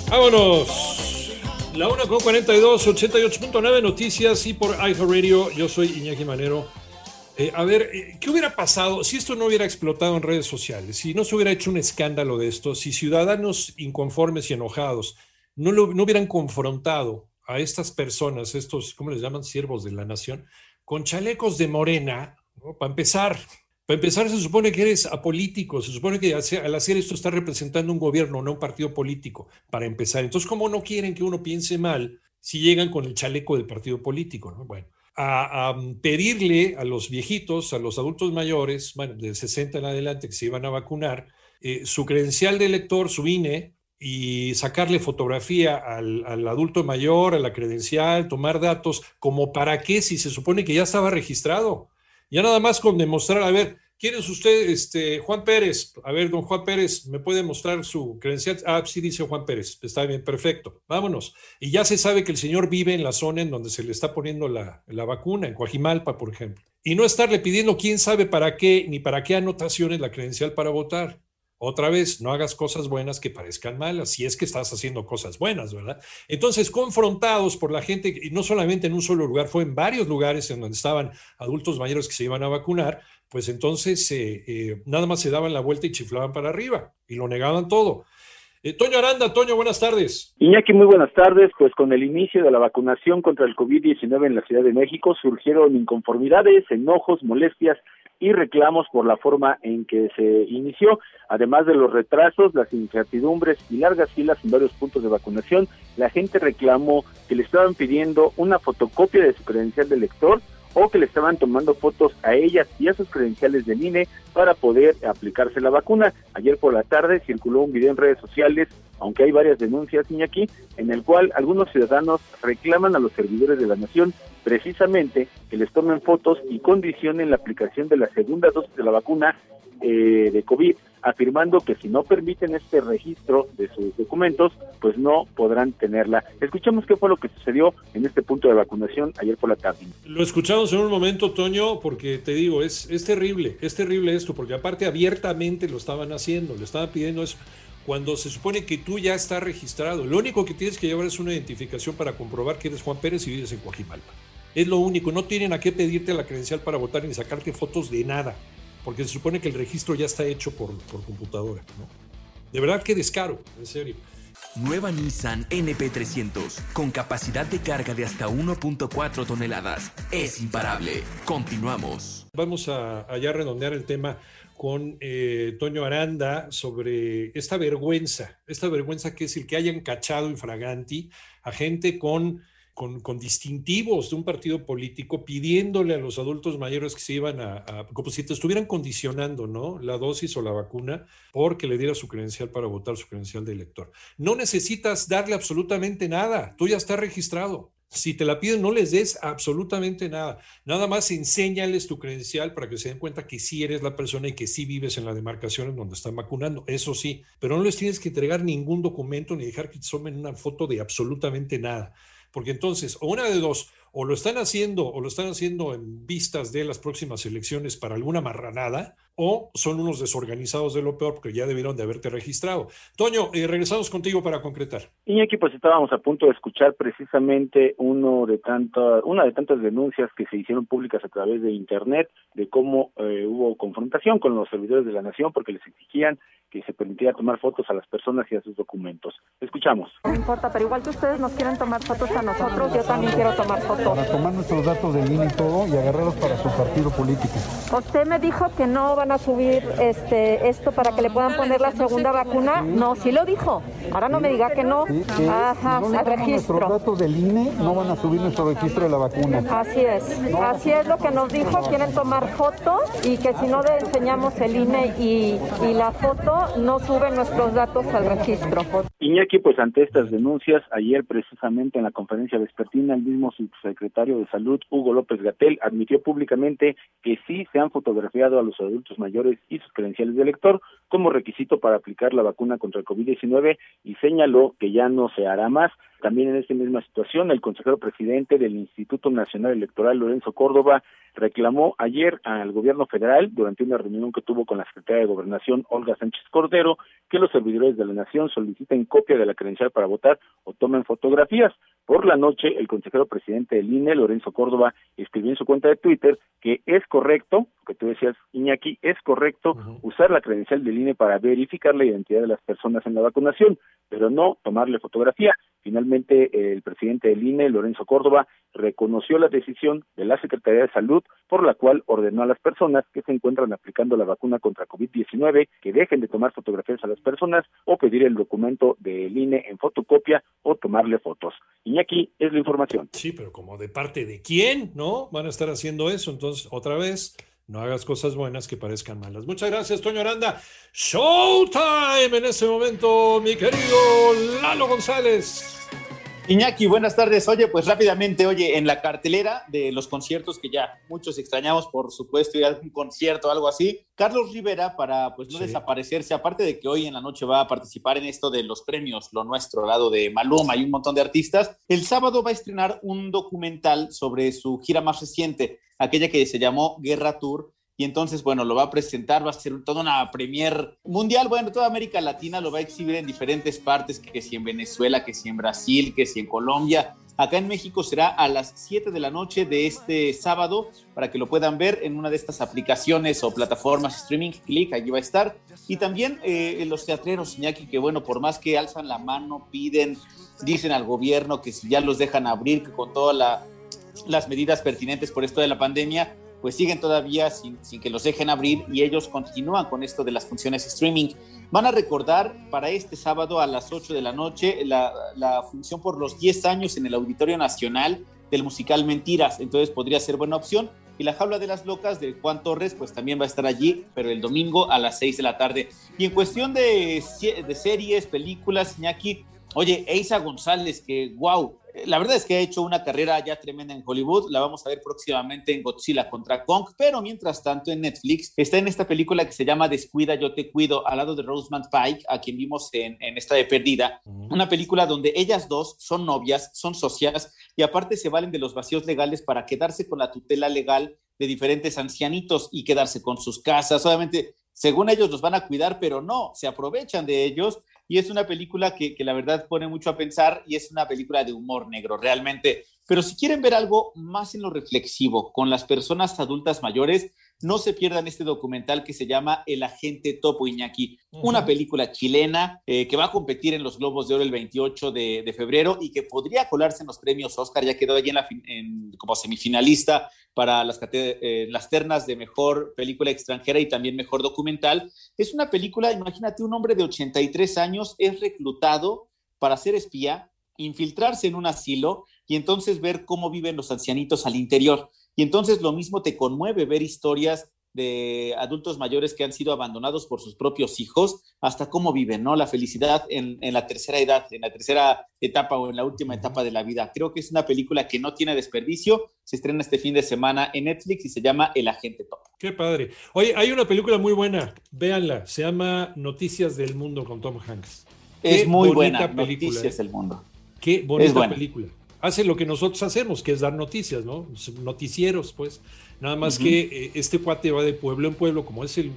Vámonos. La 1 con 42, 88.9 noticias y por Radio. Yo soy Iñaki Manero. Eh, a ver, eh, ¿qué hubiera pasado si esto no hubiera explotado en redes sociales? Si no se hubiera hecho un escándalo de esto, si ciudadanos inconformes y enojados no, lo, no hubieran confrontado a estas personas, estos, ¿cómo les llaman? Siervos de la nación, con chalecos de morena, para empezar. Para empezar, se supone que eres apolítico, se supone que al hacer esto está representando un gobierno, no un partido político, para empezar. Entonces, ¿cómo no quieren que uno piense mal si llegan con el chaleco del partido político? ¿no? Bueno, a, pedirle a los viejitos, a los adultos mayores, bueno, de 60 en adelante que se iban a vacunar, eh, su credencial de elector, su INE, y sacarle fotografía al, al, adulto mayor, a la credencial, tomar datos, como para qué si se supone que ya estaba registrado. Ya nada más con demostrar, a ver, ¿Quién es usted, este, Juan Pérez? A ver, don Juan Pérez, ¿me puede mostrar su credencial? Ah, sí, dice Juan Pérez. Está bien, perfecto. Vámonos. Y ya se sabe que el señor vive en la zona en donde se le está poniendo la, la vacuna, en Coajimalpa, por ejemplo. Y no estarle pidiendo quién sabe para qué, ni para qué anotaciones la credencial para votar. Otra vez, no hagas cosas buenas que parezcan malas, si es que estás haciendo cosas buenas, ¿verdad? Entonces, confrontados por la gente, y no solamente en un solo lugar, fue en varios lugares en donde estaban adultos mayores que se iban a vacunar, pues entonces eh, eh, nada más se daban la vuelta y chiflaban para arriba y lo negaban todo. Eh, Toño Aranda, Toño, buenas tardes. Iñaki, muy buenas tardes. Pues con el inicio de la vacunación contra el COVID-19 en la Ciudad de México surgieron inconformidades, enojos, molestias y reclamos por la forma en que se inició. Además de los retrasos, las incertidumbres y largas filas en varios puntos de vacunación, la gente reclamó que le estaban pidiendo una fotocopia de su credencial de lector o que le estaban tomando fotos a ellas y a sus credenciales del INE para poder aplicarse la vacuna. Ayer por la tarde circuló un video en redes sociales, aunque hay varias denuncias, Iñaki, en el cual algunos ciudadanos reclaman a los servidores de la nación precisamente que les tomen fotos y condicionen la aplicación de la segunda dosis de la vacuna eh, de COVID, afirmando que si no permiten este registro de sus documentos, pues no podrán tenerla. Escuchemos qué fue lo que sucedió en este punto de vacunación ayer por la tarde. Lo escuchamos en un momento, Toño, porque te digo, es, es terrible, es terrible esto, porque aparte abiertamente lo estaban haciendo, le estaban pidiendo eso cuando se supone que tú ya estás registrado. Lo único que tienes que llevar es una identificación para comprobar que eres Juan Pérez y vives en Coajimalpa. Es lo único, no tienen a qué pedirte la credencial para votar ni sacarte fotos de nada, porque se supone que el registro ya está hecho por, por computadora. ¿no? De verdad que descaro, en serio. Nueva Nissan NP300 con capacidad de carga de hasta 1.4 toneladas. Es imparable. Continuamos. Vamos a, a ya redondear el tema con eh, Toño Aranda sobre esta vergüenza, esta vergüenza que es el que hayan cachado infraganti a gente con con, distintivos de un partido político pidiéndole a los adultos mayores que se iban a, como si te estuvieran condicionando, ¿no? La dosis o la vacuna porque le diera su credencial para votar, su credencial de elector. No necesitas darle absolutamente nada, tú ya estás registrado. Si te la piden, no les des absolutamente nada. Nada más enséñales tu credencial para que se den cuenta que sí eres la persona y que sí vives en la demarcación en donde están vacunando. Eso sí, pero no les tienes que entregar ningún documento ni dejar que te tomen una foto de absolutamente nada. Porque entonces, o una de dos, o lo están haciendo, o lo están haciendo en vistas de las próximas elecciones para alguna marranada, o son unos desorganizados de lo peor porque ya debieron de haberte registrado. Toño, eh, regresamos contigo para concretar. Iñaki, pues estábamos a punto de escuchar precisamente uno de tanta, una de tantas denuncias que se hicieron públicas a través de Internet de cómo eh, hubo confrontación con los servidores de la nación porque les exigían que se permitiera tomar fotos a las personas y a sus documentos. Escuchamos. No importa, pero igual que ustedes nos quieren tomar fotos a nosotros, yo también quiero tomar fotos. Para tomar nuestros datos de línea y todo y agarrarlos para su partido político. Usted me dijo que no van a subir este esto para que le puedan poner la segunda vacuna. No, sí lo dijo. Ahora no me diga que no. Ajá, no al registro. Nuestros datos del INE no van a subir nuestro registro de la vacuna. Así es. Así es lo que nos dijo. Quieren tomar fotos y que si no le enseñamos el INE y, y la foto, no suben nuestros datos al registro. Iñaki, pues ante estas denuncias, ayer precisamente en la conferencia vespertina, el mismo subsecretario de Salud, Hugo López Gatel, admitió públicamente que sí se han fotografiado a los mayores y sus credenciales de elector como requisito para aplicar la vacuna contra el COVID-19 y señaló que ya no se hará más. También en esta misma situación, el consejero presidente del Instituto Nacional Electoral, Lorenzo Córdoba, reclamó ayer al gobierno federal, durante una reunión que tuvo con la secretaria de Gobernación, Olga Sánchez Cordero, que los servidores de la nación soliciten copia de la credencial para votar o tomen fotografías. Por la noche, el consejero presidente del INE, Lorenzo Córdoba, escribió en su cuenta de Twitter que es correcto, que tú decías, Iñaki, es correcto usar la credencial del INE para verificar la identidad de las personas en la vacunación, pero no tomarle fotografía. Finalmente, el presidente del INE, Lorenzo Córdoba, reconoció la decisión de la Secretaría de Salud por la cual ordenó a las personas que se encuentran aplicando la vacuna contra COVID-19 que dejen de tomar fotografías a las personas o pedir el documento del INE en fotocopia o tomarle fotos. Iñaki, es la información. Sí, pero como de parte de quién, ¿no? Van a estar haciendo eso. Entonces, otra vez, no hagas cosas buenas que parezcan malas. Muchas gracias, Toño Aranda. Showtime en ese momento, mi querido Lalo González. Iñaki, buenas tardes. Oye, pues rápidamente, oye, en la cartelera de los conciertos que ya muchos extrañamos, por supuesto, ir a un concierto o algo así, Carlos Rivera, para pues no desaparecerse, aparte de que hoy en la noche va a participar en esto de los premios, lo nuestro, al lado de Maluma y un montón de artistas, el sábado va a estrenar un documental sobre su gira más reciente, aquella que se llamó Guerra Tour, y entonces, bueno, lo va a presentar, va a ser toda una premier mundial, bueno, toda América Latina lo va a exhibir en diferentes partes, que si en Venezuela, que si en Brasil, que si en Colombia. Acá en México será a las 7 de la noche de este sábado para que lo puedan ver en una de estas aplicaciones o plataformas streaming. Click, allí va a estar. Y también eh, los teatreros, Iñaki, que bueno, por más que alzan la mano, piden, dicen al gobierno que si ya los dejan abrir, que con todas las medidas pertinentes por esto de la pandemia, pues siguen todavía sin, que los dejen abrir y ellos continúan con esto de las funciones streaming. Van a recordar para este sábado a las 8 de la noche la, la función por los 10 años en el Auditorio Nacional del musical Mentiras, entonces podría ser buena opción. Y la jaula de las locas de Juan Torres, pues también va a estar allí, pero el domingo a las 6 de la tarde. Y en cuestión de, de series, películas, Iñaki, oye, Eisa González, que wow, la verdad es que ha hecho una carrera ya tremenda en Hollywood. La vamos a ver próximamente en Godzilla contra Kong. Pero mientras tanto, en Netflix está en esta película que se llama Descuida, yo te cuido, al lado de Rosamund Pike, a quien vimos en, esta de Perdida. Una película donde ellas dos son novias, son socias y aparte se valen de los vacíos legales para quedarse con la tutela legal de diferentes ancianitos y quedarse con sus casas. Obviamente, según ellos los van a cuidar, pero no, se aprovechan de ellos y es una película que, que, la verdad pone mucho a pensar y es una película de humor negro, realmente. Pero si quieren ver algo más en lo reflexivo con las personas adultas mayores, no se pierdan este documental que se llama El Agente Topo Iñaki, una película chilena eh, que va a competir en los Globos de Oro el 28 de, febrero y que podría colarse en los premios Oscar, ya quedó allí en la, como semifinalista para las, eh, las ternas de mejor película extranjera y también mejor documental. Es una película, imagínate, un hombre de 83 años es reclutado para ser espía, infiltrarse en un asilo y entonces ver cómo viven los ancianitos al interior. Y entonces lo mismo te conmueve ver historias de adultos mayores que han sido abandonados por sus propios hijos, hasta cómo viven, ¿no? La felicidad en, la tercera edad, en la tercera etapa o en la última etapa de la vida. Creo que es una película que no tiene desperdicio. Se estrena este fin de semana en Netflix y se llama El Agente Top. Qué padre. Oye, hay una película muy buena, véanla, se llama Noticias del Mundo con Tom Hanks. es muy buena, Noticias ¿eh? del Mundo. Qué bonita película hace lo que nosotros hacemos, que es dar noticias, ¿no? Noticieros, pues. Nada más que eh, este cuate va de pueblo en pueblo, como es el...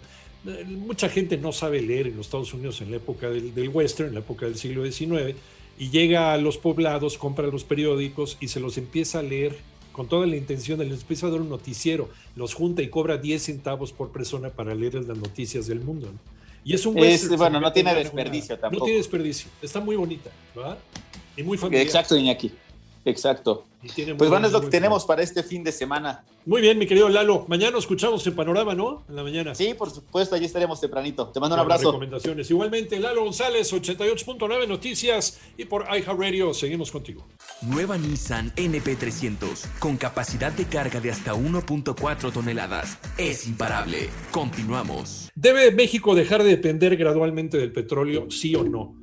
Mucha gente no sabe leer en los Estados Unidos en la época del, del western, en la época del siglo XIX, y llega a los poblados, compra los periódicos y se los empieza a leer con toda la intención de les empieza a dar un noticiero, los junta y cobra 10 centavos por persona para leer las noticias del mundo. ¿no? Y es un western. bueno, no tiene desperdicio tampoco. No tiene desperdicio, está muy bonita, ¿verdad? Y muy familiar. Exacto, Iñaki. Exacto. Pues bueno, es lo que tenemos para este fin de semana. Muy bien, mi querido Lalo. Mañana escuchamos en Panorama, ¿no? En la mañana. Sí, por supuesto, allí estaremos tempranito. Te mando un abrazo. Recomendaciones. Igualmente, Lalo González, 88.9 Noticias y por iHeartRadio. Seguimos contigo. Nueva Nissan NP300 con capacidad de carga de hasta 1.4 toneladas. Es imparable. Continuamos. ¿Debe México dejar de depender gradualmente del petróleo, sí o no?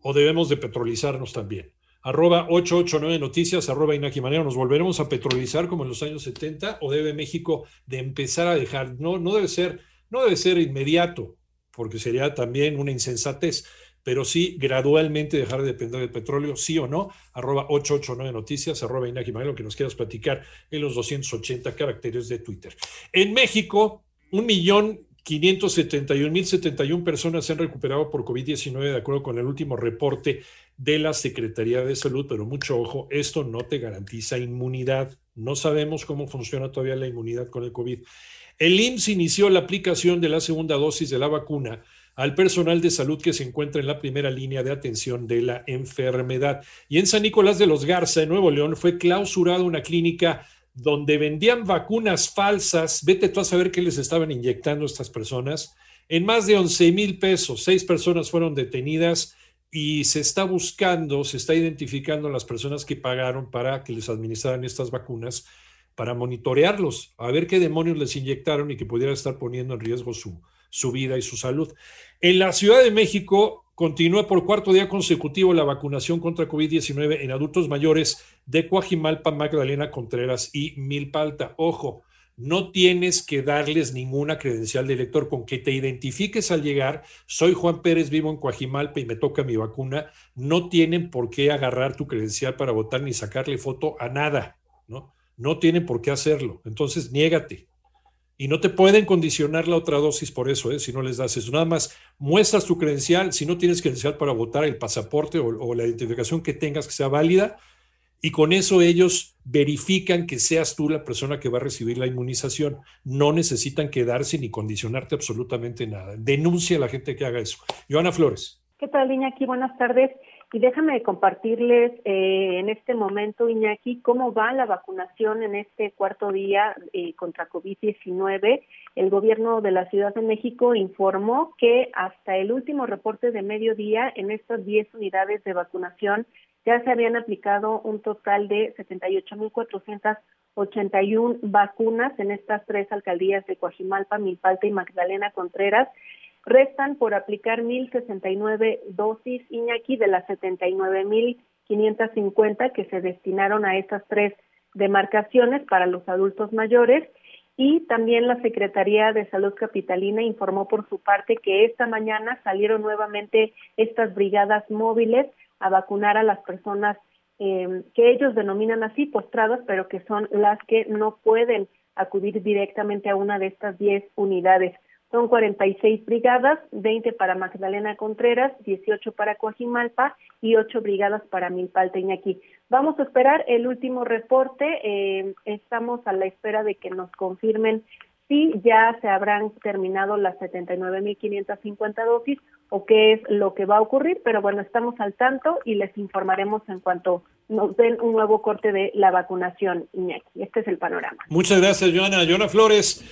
¿O debemos de petrolizarnos también? Arroba 889 Noticias, arroba Inaki ¿nos volveremos a petrolizar como en los años 70 o debe México de empezar a dejar? No, no debe ser, no debe ser inmediato, porque sería también una insensatez, pero sí gradualmente dejar de depender del petróleo, sí o no, arroba 889 Noticias, arroba Inaki que nos quieras platicar en los 280 caracteres de Twitter. En México, un millón 571.071 personas se han recuperado por COVID-19 de acuerdo con el último reporte de la Secretaría de Salud, pero mucho ojo, esto no te garantiza inmunidad. No sabemos cómo funciona todavía la inmunidad con el COVID. El IMSS inició la aplicación de la segunda dosis de la vacuna al personal de salud que se encuentra en la primera línea de atención de la enfermedad. Y en San Nicolás de los Garza, en Nuevo León, fue clausurada una clínica donde vendían vacunas falsas, vete tú a saber qué les estaban inyectando estas personas, en más de 11 mil pesos. Seis personas fueron detenidas y se está buscando, se está identificando las personas que pagaron para que les administraran estas vacunas, para monitorearlos, a ver qué demonios les inyectaron y que pudiera estar poniendo en riesgo su, su vida y su salud. En la Ciudad de México, Continúa por cuarto día consecutivo la vacunación contra COVID-19 en adultos mayores de Coajimalpa, Magdalena Contreras y Milpalta. Ojo, no tienes que darles ninguna credencial de elector con que te identifiques al llegar. Soy Juan Pérez, vivo en Coajimalpa y me toca mi vacuna. No tienen por qué agarrar tu credencial para votar ni sacarle foto a nada, ¿no? No tienen por qué hacerlo. Entonces, niégate. Y no te pueden condicionar la otra dosis por eso, ¿eh? si no les das eso. Nada más muestras tu credencial, si no tienes credencial para votar, el pasaporte o, o la identificación que tengas que sea válida, y con eso ellos verifican que seas tú la persona que va a recibir la inmunización. No necesitan quedarse ni condicionarte absolutamente nada. Denuncia a la gente que haga eso. Joana Flores. ¿Qué tal, Iñaki? Buenas tardes. Y déjame compartirles eh, en este momento, Iñaki, cómo va la vacunación en este cuarto día eh, contra COVID-19. El gobierno de la Ciudad de México informó que hasta el último reporte de mediodía en estas 10 unidades de vacunación ya se habían aplicado un total de 78.481 vacunas en estas tres alcaldías de Coajimalpa, Milpalta y Magdalena Contreras. Restan por aplicar 1.069 dosis, Iñaki, de las 79.550 que se destinaron a estas tres demarcaciones para los adultos mayores. Y también la Secretaría de Salud Capitalina informó por su parte que esta mañana salieron nuevamente estas brigadas móviles a vacunar a las personas eh, que ellos denominan así postradas, pero que son las que no pueden acudir directamente a una de estas 10 unidades. Son 46 brigadas, 20 para Magdalena Contreras, 18 para Coajimalpa y 8 brigadas para Milpalta Iñaki. Vamos a esperar el último reporte. Eh, estamos a la espera de que nos confirmen si ya se habrán terminado las 79.550 dosis o qué es lo que va a ocurrir, pero bueno, estamos al tanto y les informaremos en cuanto nos den un nuevo corte de la vacunación, Iñaki. Este es el panorama. Muchas gracias, Joana. Joana Flores,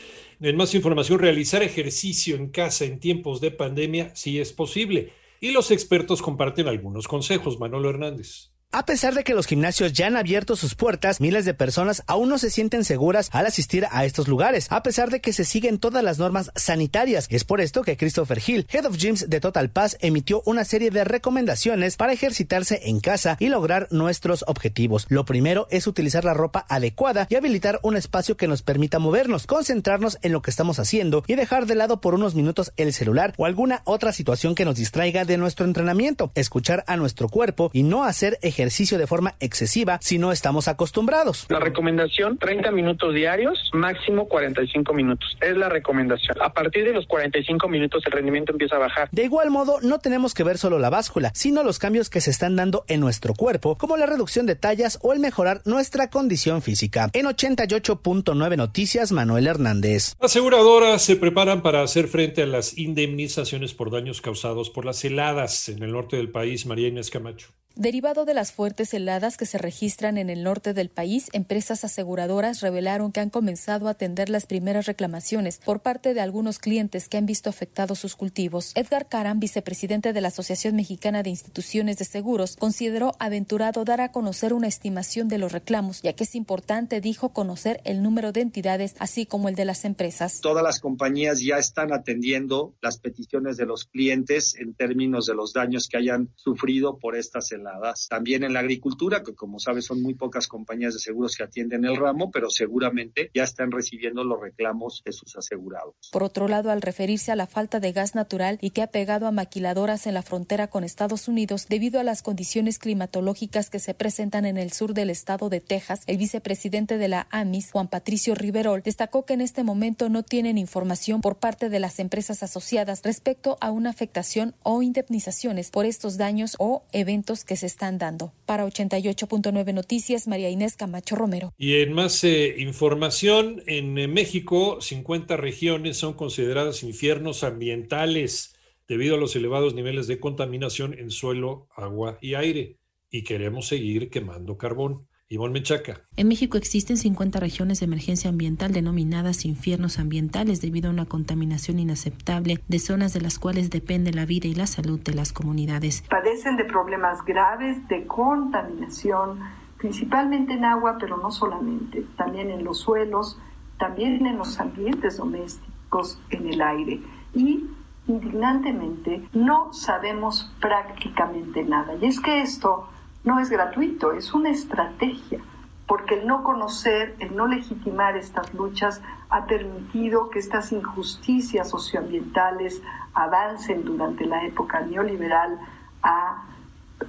en más información, realizar ejercicio en casa en tiempos de pandemia sí es posible. Y los expertos comparten algunos consejos. Manolo Hernández. A pesar de que los gimnasios ya han abierto sus puertas, miles de personas aún no se sienten seguras al asistir a estos lugares, a pesar de que se siguen todas las normas sanitarias. Es por esto que Christopher Hill, Head of Gyms de Total Pass, emitió una serie de recomendaciones para ejercitarse en casa y lograr nuestros objetivos. Lo primero es utilizar la ropa adecuada y habilitar un espacio que nos permita movernos, concentrarnos en lo que estamos haciendo y dejar de lado por unos minutos el celular o alguna otra situación que nos distraiga de nuestro entrenamiento, escuchar a nuestro cuerpo y no hacer ejercicio ejercicio de forma excesiva si no estamos acostumbrados. La recomendación, 30 minutos diarios, máximo 45 minutos. Es la recomendación. A partir de los 45 minutos el rendimiento empieza a bajar. De igual modo, no tenemos que ver solo la báscula, sino los cambios que se están dando en nuestro cuerpo, como la reducción de tallas o el mejorar nuestra condición física. En 88.9 Noticias, Manuel Hernández. Aseguradoras se preparan para hacer frente a las indemnizaciones por daños causados por las heladas en el norte del país. María Inés Camacho. Derivado de las fuertes heladas que se registran en el norte del país, empresas aseguradoras revelaron que han comenzado a atender las primeras reclamaciones por parte de algunos clientes que han visto afectados sus cultivos. Edgar Caram, vicepresidente de la Asociación Mexicana de Instituciones de Seguros, consideró aventurado dar a conocer una estimación de los reclamos, ya que es importante, dijo, conocer el número de entidades, así como el de las empresas. Todas las compañías ya están atendiendo las peticiones de los clientes en términos de los daños que hayan sufrido por estas heladas también en la agricultura, que como sabes son muy pocas compañías de seguros que atienden el ramo, pero seguramente ya están recibiendo los reclamos de sus asegurados. Por otro lado, al referirse a la falta de gas natural y que ha pegado a maquiladoras en la frontera con Estados Unidos debido a las condiciones climatológicas que se presentan en el sur del estado de Texas, el vicepresidente de la AMIS, Juan Patricio Riverol, destacó que en este momento no tienen información por parte de las empresas asociadas respecto a una afectación o indemnizaciones por estos daños o eventos que se están dando. Para 88.9 Noticias, María Inés Camacho Romero. Y en más eh, información, en eh, México, 50 regiones son consideradas infiernos ambientales debido a los elevados niveles de contaminación en suelo, agua y aire. Y queremos seguir quemando carbón. Ivonne Menchaca. En México existen 50 regiones de emergencia ambiental denominadas infiernos ambientales debido a una contaminación inaceptable de zonas de las cuales depende la vida y la salud de las comunidades. Padecen de problemas graves de contaminación, principalmente en agua, pero no solamente, también en los suelos, también en los ambientes domésticos, en el aire. Y indignantemente no sabemos prácticamente nada. Y es que esto no es gratuito, es una estrategia, porque el no conocer, el no legitimar estas luchas ha permitido que estas injusticias socioambientales avancen durante la época neoliberal a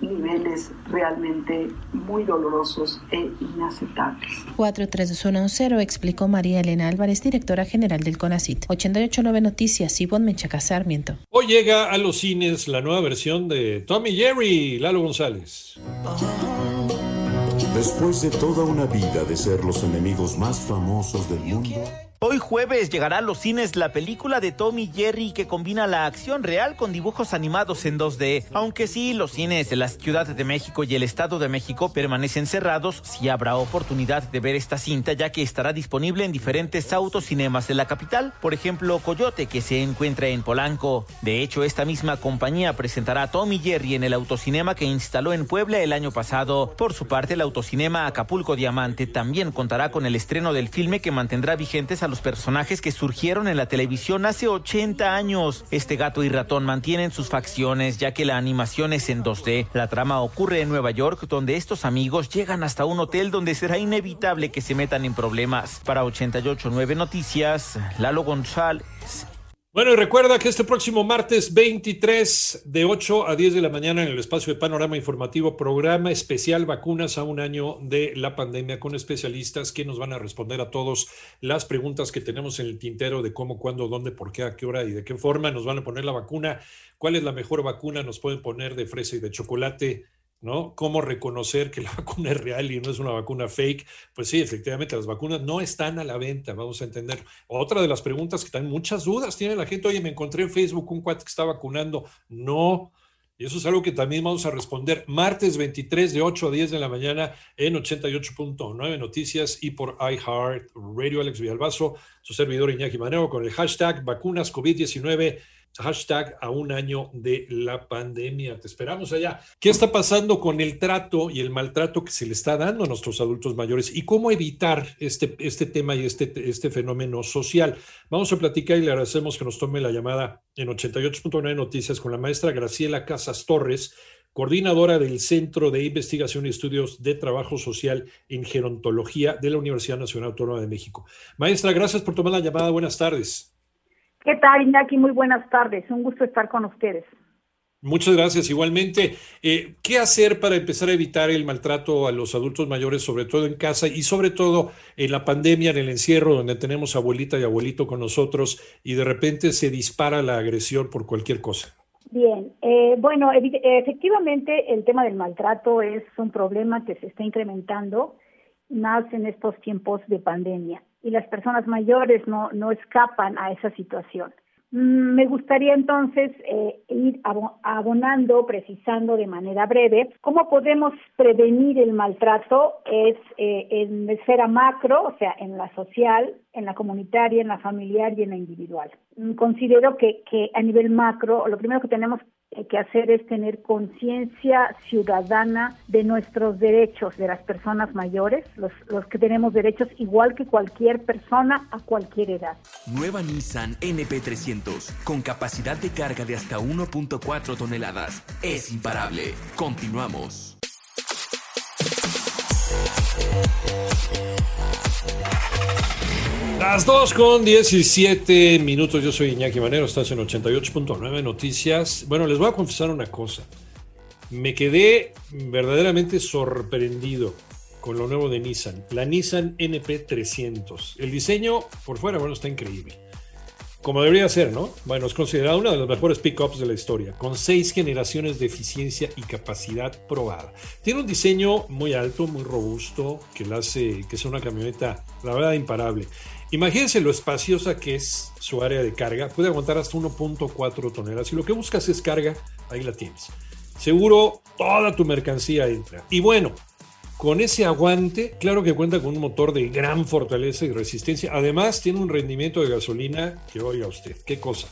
niveles realmente muy dolorosos e inaceptables. 43210 explicó María Elena Álvarez, directora general del CONACIT. 889 Noticias, Ivonne Menchaca Sarmiento. Hoy llega a los cines la nueva versión de Tommy Jerry, Lalo González. Después de toda una vida de ser los enemigos más famosos del mundo. Hoy jueves llegará a los cines la película de Tommy Jerry que combina la acción real con dibujos animados en 2D. Aunque sí, los cines de la Ciudad de México y el Estado de México permanecen cerrados, sí habrá oportunidad de ver esta cinta ya que estará disponible en diferentes autocinemas de la capital. Por ejemplo, Coyote que se encuentra en Polanco. De hecho, esta misma compañía presentará a Tommy Jerry en el autocinema que instaló en Puebla el año pasado. Por su parte, el autocinema Acapulco Diamante también contará con el estreno del filme que mantendrá vigentes a los personajes que surgieron en la televisión hace 80 años. Este gato y ratón mantienen sus facciones ya que la animación es en 2D. La trama ocurre en Nueva York donde estos amigos llegan hasta un hotel donde será inevitable que se metan en problemas. Para 889 Noticias, Lalo González. Bueno, y recuerda que este próximo martes 23 de 8 a 10 de la mañana en el espacio de Panorama Informativo, programa especial Vacunas a un año de la pandemia con especialistas que nos van a responder a todas las preguntas que tenemos en el tintero de cómo, cuándo, dónde, por qué, a qué hora y de qué forma nos van a poner la vacuna, cuál es la mejor vacuna, nos pueden poner de fresa y de chocolate ¿no? ¿Cómo reconocer que la *laughs* vacuna es real y no es una vacuna fake? Pues sí, efectivamente, las vacunas no están a la venta, vamos a entender. Otra de las preguntas que también muchas dudas tiene la gente, oye, me encontré en Facebook un cuate que está vacunando. No, y eso es algo que también vamos a responder martes 23 de 8 a 10 de la mañana en 88.9 Noticias y por iHeart Radio Alex Villalbazo, su servidor Iñaki Maneo con el hashtag vacunas COVID-19 hashtag a un año de la pandemia. Te esperamos allá. ¿Qué está pasando con el trato y el maltrato que se le está dando a nuestros adultos mayores y cómo evitar este, este tema y este, este fenómeno social? Vamos a platicar y le agradecemos que nos tome la llamada en 88.9 Noticias con la maestra Graciela Casas Torres, coordinadora del Centro de Investigación y Estudios de Trabajo Social en Gerontología de la Universidad Nacional Autónoma de México. Maestra, gracias por tomar la llamada. Buenas tardes. ¿Qué tal, Iñaki? Muy buenas tardes. Un gusto estar con ustedes. Muchas gracias. Igualmente, eh, ¿qué hacer para empezar a evitar el maltrato a los adultos mayores, sobre todo en casa y sobre todo en la pandemia, en el encierro, donde tenemos abuelita y abuelito con nosotros y de repente se dispara la agresión por cualquier cosa? Bien, eh, bueno, efectivamente el tema del maltrato es un problema que se está incrementando más en estos tiempos de pandemia y las personas mayores no, no escapan a esa situación. Mm, me gustaría entonces eh, ir abonando, precisando de manera breve cómo podemos prevenir el maltrato es eh, en esfera macro, o sea, en la social, en la comunitaria, en la familiar y en la individual. Mm, considero que, que a nivel macro, lo primero que tenemos que hacer es tener conciencia ciudadana de nuestros derechos de las personas mayores, los, los, que tenemos derechos igual que cualquier persona a cualquier edad. Nueva Nissan NP300 con capacidad de carga de hasta 1.4 toneladas. Es imparable. Continuamos. Las 2 con 17 minutos. Yo soy Iñaki Manero, estás en 88.9 Noticias. Bueno, les voy a confesar una cosa. Me quedé verdaderamente sorprendido con lo nuevo de Nissan, la Nissan NP300. El diseño por fuera, bueno, está increíble. Como debería ser, ¿no? Bueno, es considerada una de las mejores pickups de la historia, con seis generaciones de eficiencia y capacidad probada. Tiene un diseño muy alto, muy robusto, que la hace que sea una camioneta, la verdad, imparable. Imagínense lo espaciosa que es su área de carga. Puede aguantar hasta 1.4 toneladas. Si lo que buscas es carga, ahí la tienes. Seguro toda tu mercancía entra. Y bueno, con ese aguante, claro que cuenta con un motor de gran fortaleza y resistencia. Además, tiene un rendimiento de gasolina que oiga usted, qué cosa.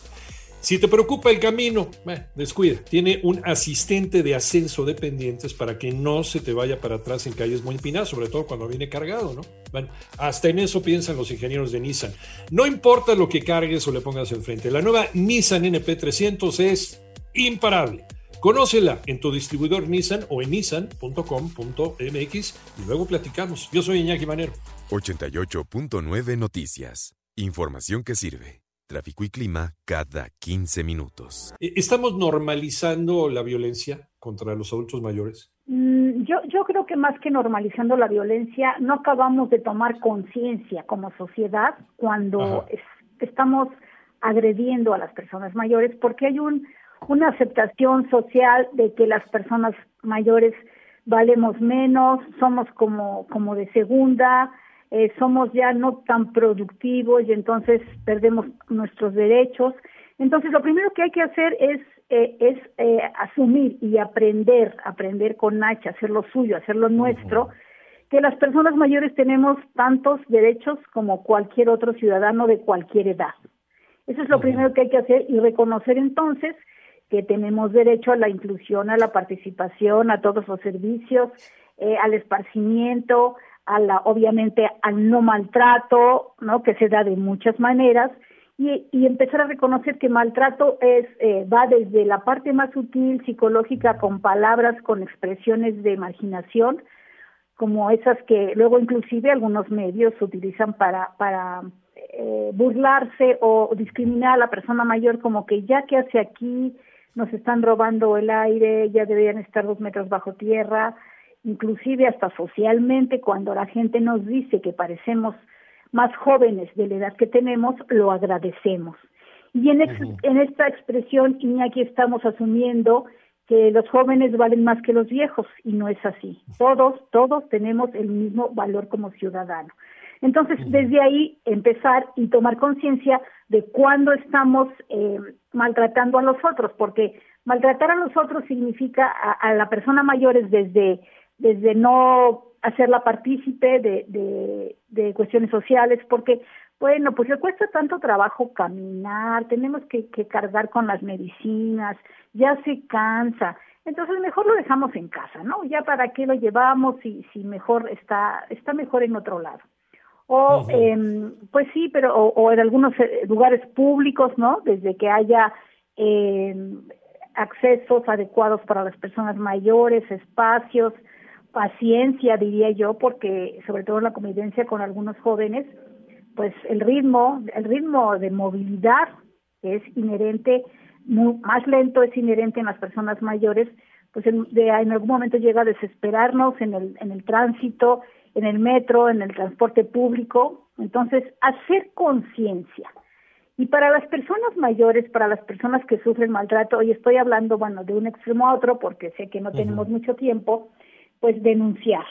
Si te preocupa el camino, descuida. Tiene un asistente de ascenso de pendientes para que no se te vaya para atrás en calles muy empinadas, sobre todo cuando viene cargado, ¿no? Bueno, hasta en eso piensan los ingenieros de Nissan. No importa lo que cargues o le pongas enfrente. La nueva Nissan NP300 es imparable. Conócela en tu distribuidor Nissan o en nissan.com.mx y luego platicamos. Yo soy Iñaki Manero. 88.9 Noticias. Información que sirve. Tráfico y clima cada 15 minutos. Eh, ¿Estamos normalizando la violencia contra los adultos mayores? Mm, yo, yo creo que más que normalizando la violencia, no acabamos de tomar conciencia como sociedad cuando estamos agrediendo a las personas mayores, porque hay un, una aceptación social de que las personas mayores valemos menos, somos como, como de segunda, eh, somos ya no tan productivos y entonces perdemos nuestros derechos. Entonces, lo primero que hay que hacer es, eh, es eh, asumir y aprender, aprender con Nacha, hacer lo suyo, hacer lo nuestro, que las personas mayores tenemos tantos derechos como cualquier otro ciudadano de cualquier edad. Eso es lo primero que hay que hacer y reconocer entonces que tenemos derecho a la inclusión, a la participación, a todos los servicios, al esparcimiento, a la, obviamente al no maltrato, ¿no? que se da de muchas maneras, y, y empezar a reconocer que maltrato es eh, va desde la parte más sutil, psicológica, con palabras, con expresiones de marginación, como esas que luego inclusive algunos medios utilizan para, para eh, burlarse o discriminar a la persona mayor como que ya que hace aquí, nos están robando el aire, ya deberían estar dos metros bajo tierra, inclusive hasta socialmente, cuando la gente nos dice que parecemos más jóvenes de la edad que tenemos, lo agradecemos. Y en, en esta expresión, Iñaki, estamos asumiendo que los jóvenes valen más que los viejos, y no es así. Todos, todos tenemos el mismo valor como ciudadano. Entonces, desde ahí empezar y tomar conciencia de cuándo estamos eh, maltratando a los otros, porque maltratar a los otros significa a, a la persona mayor es desde desde no hacerla partícipe de, de, cuestiones sociales, porque, bueno, pues le cuesta tanto trabajo caminar, tenemos que, que cargar con las medicinas, ya se cansa, entonces mejor lo dejamos en casa, ¿no? Ya para qué lo llevamos si, si mejor está, está mejor en otro lado. O, em, pues sí, pero, o, en algunos eh, lugares públicos, ¿no? Desde que haya eh, accesos adecuados para las personas mayores, espacios, paciencia, diría yo, porque sobre todo en la convivencia con algunos jóvenes, pues el ritmo, el ritmo de movilidad es inherente, más lento es inherente en las personas mayores, pues en, en algún momento llega a desesperarnos en el, en el tránsito, en el metro, en el transporte público. Entonces, hacer conciencia. Y para las personas mayores, para las personas que sufren maltrato, hoy estoy hablando, bueno, de un extremo a otro, porque sé que no tenemos mucho tiempo, pues denunciar,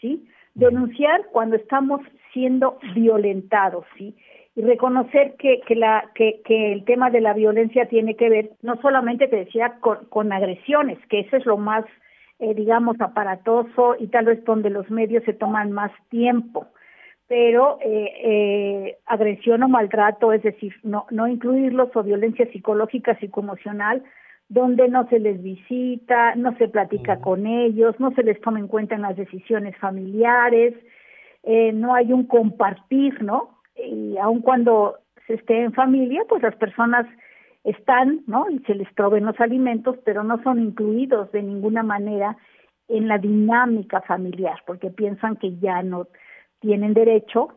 ¿sí? Denunciar cuando estamos siendo violentados, ¿sí? Y reconocer que, que, la, que, que el tema de la violencia tiene que ver, no solamente, te decía, con, con agresiones, que eso es lo más, eh, digamos, aparatoso y tal vez donde los medios se toman más tiempo, pero eh, eh, agresión o maltrato, es decir, no, no incluirlos o violencia psicológica, psicoemocional, donde no se les visita, no se platica con ellos, no se les toma en cuenta en las decisiones familiares, eh, no hay un compartir, ¿no? Y aun cuando se esté en familia, pues las personas están, ¿no? Y se les proveen los alimentos, pero no son incluidos de ninguna manera en la dinámica familiar, porque piensan que ya no tienen derecho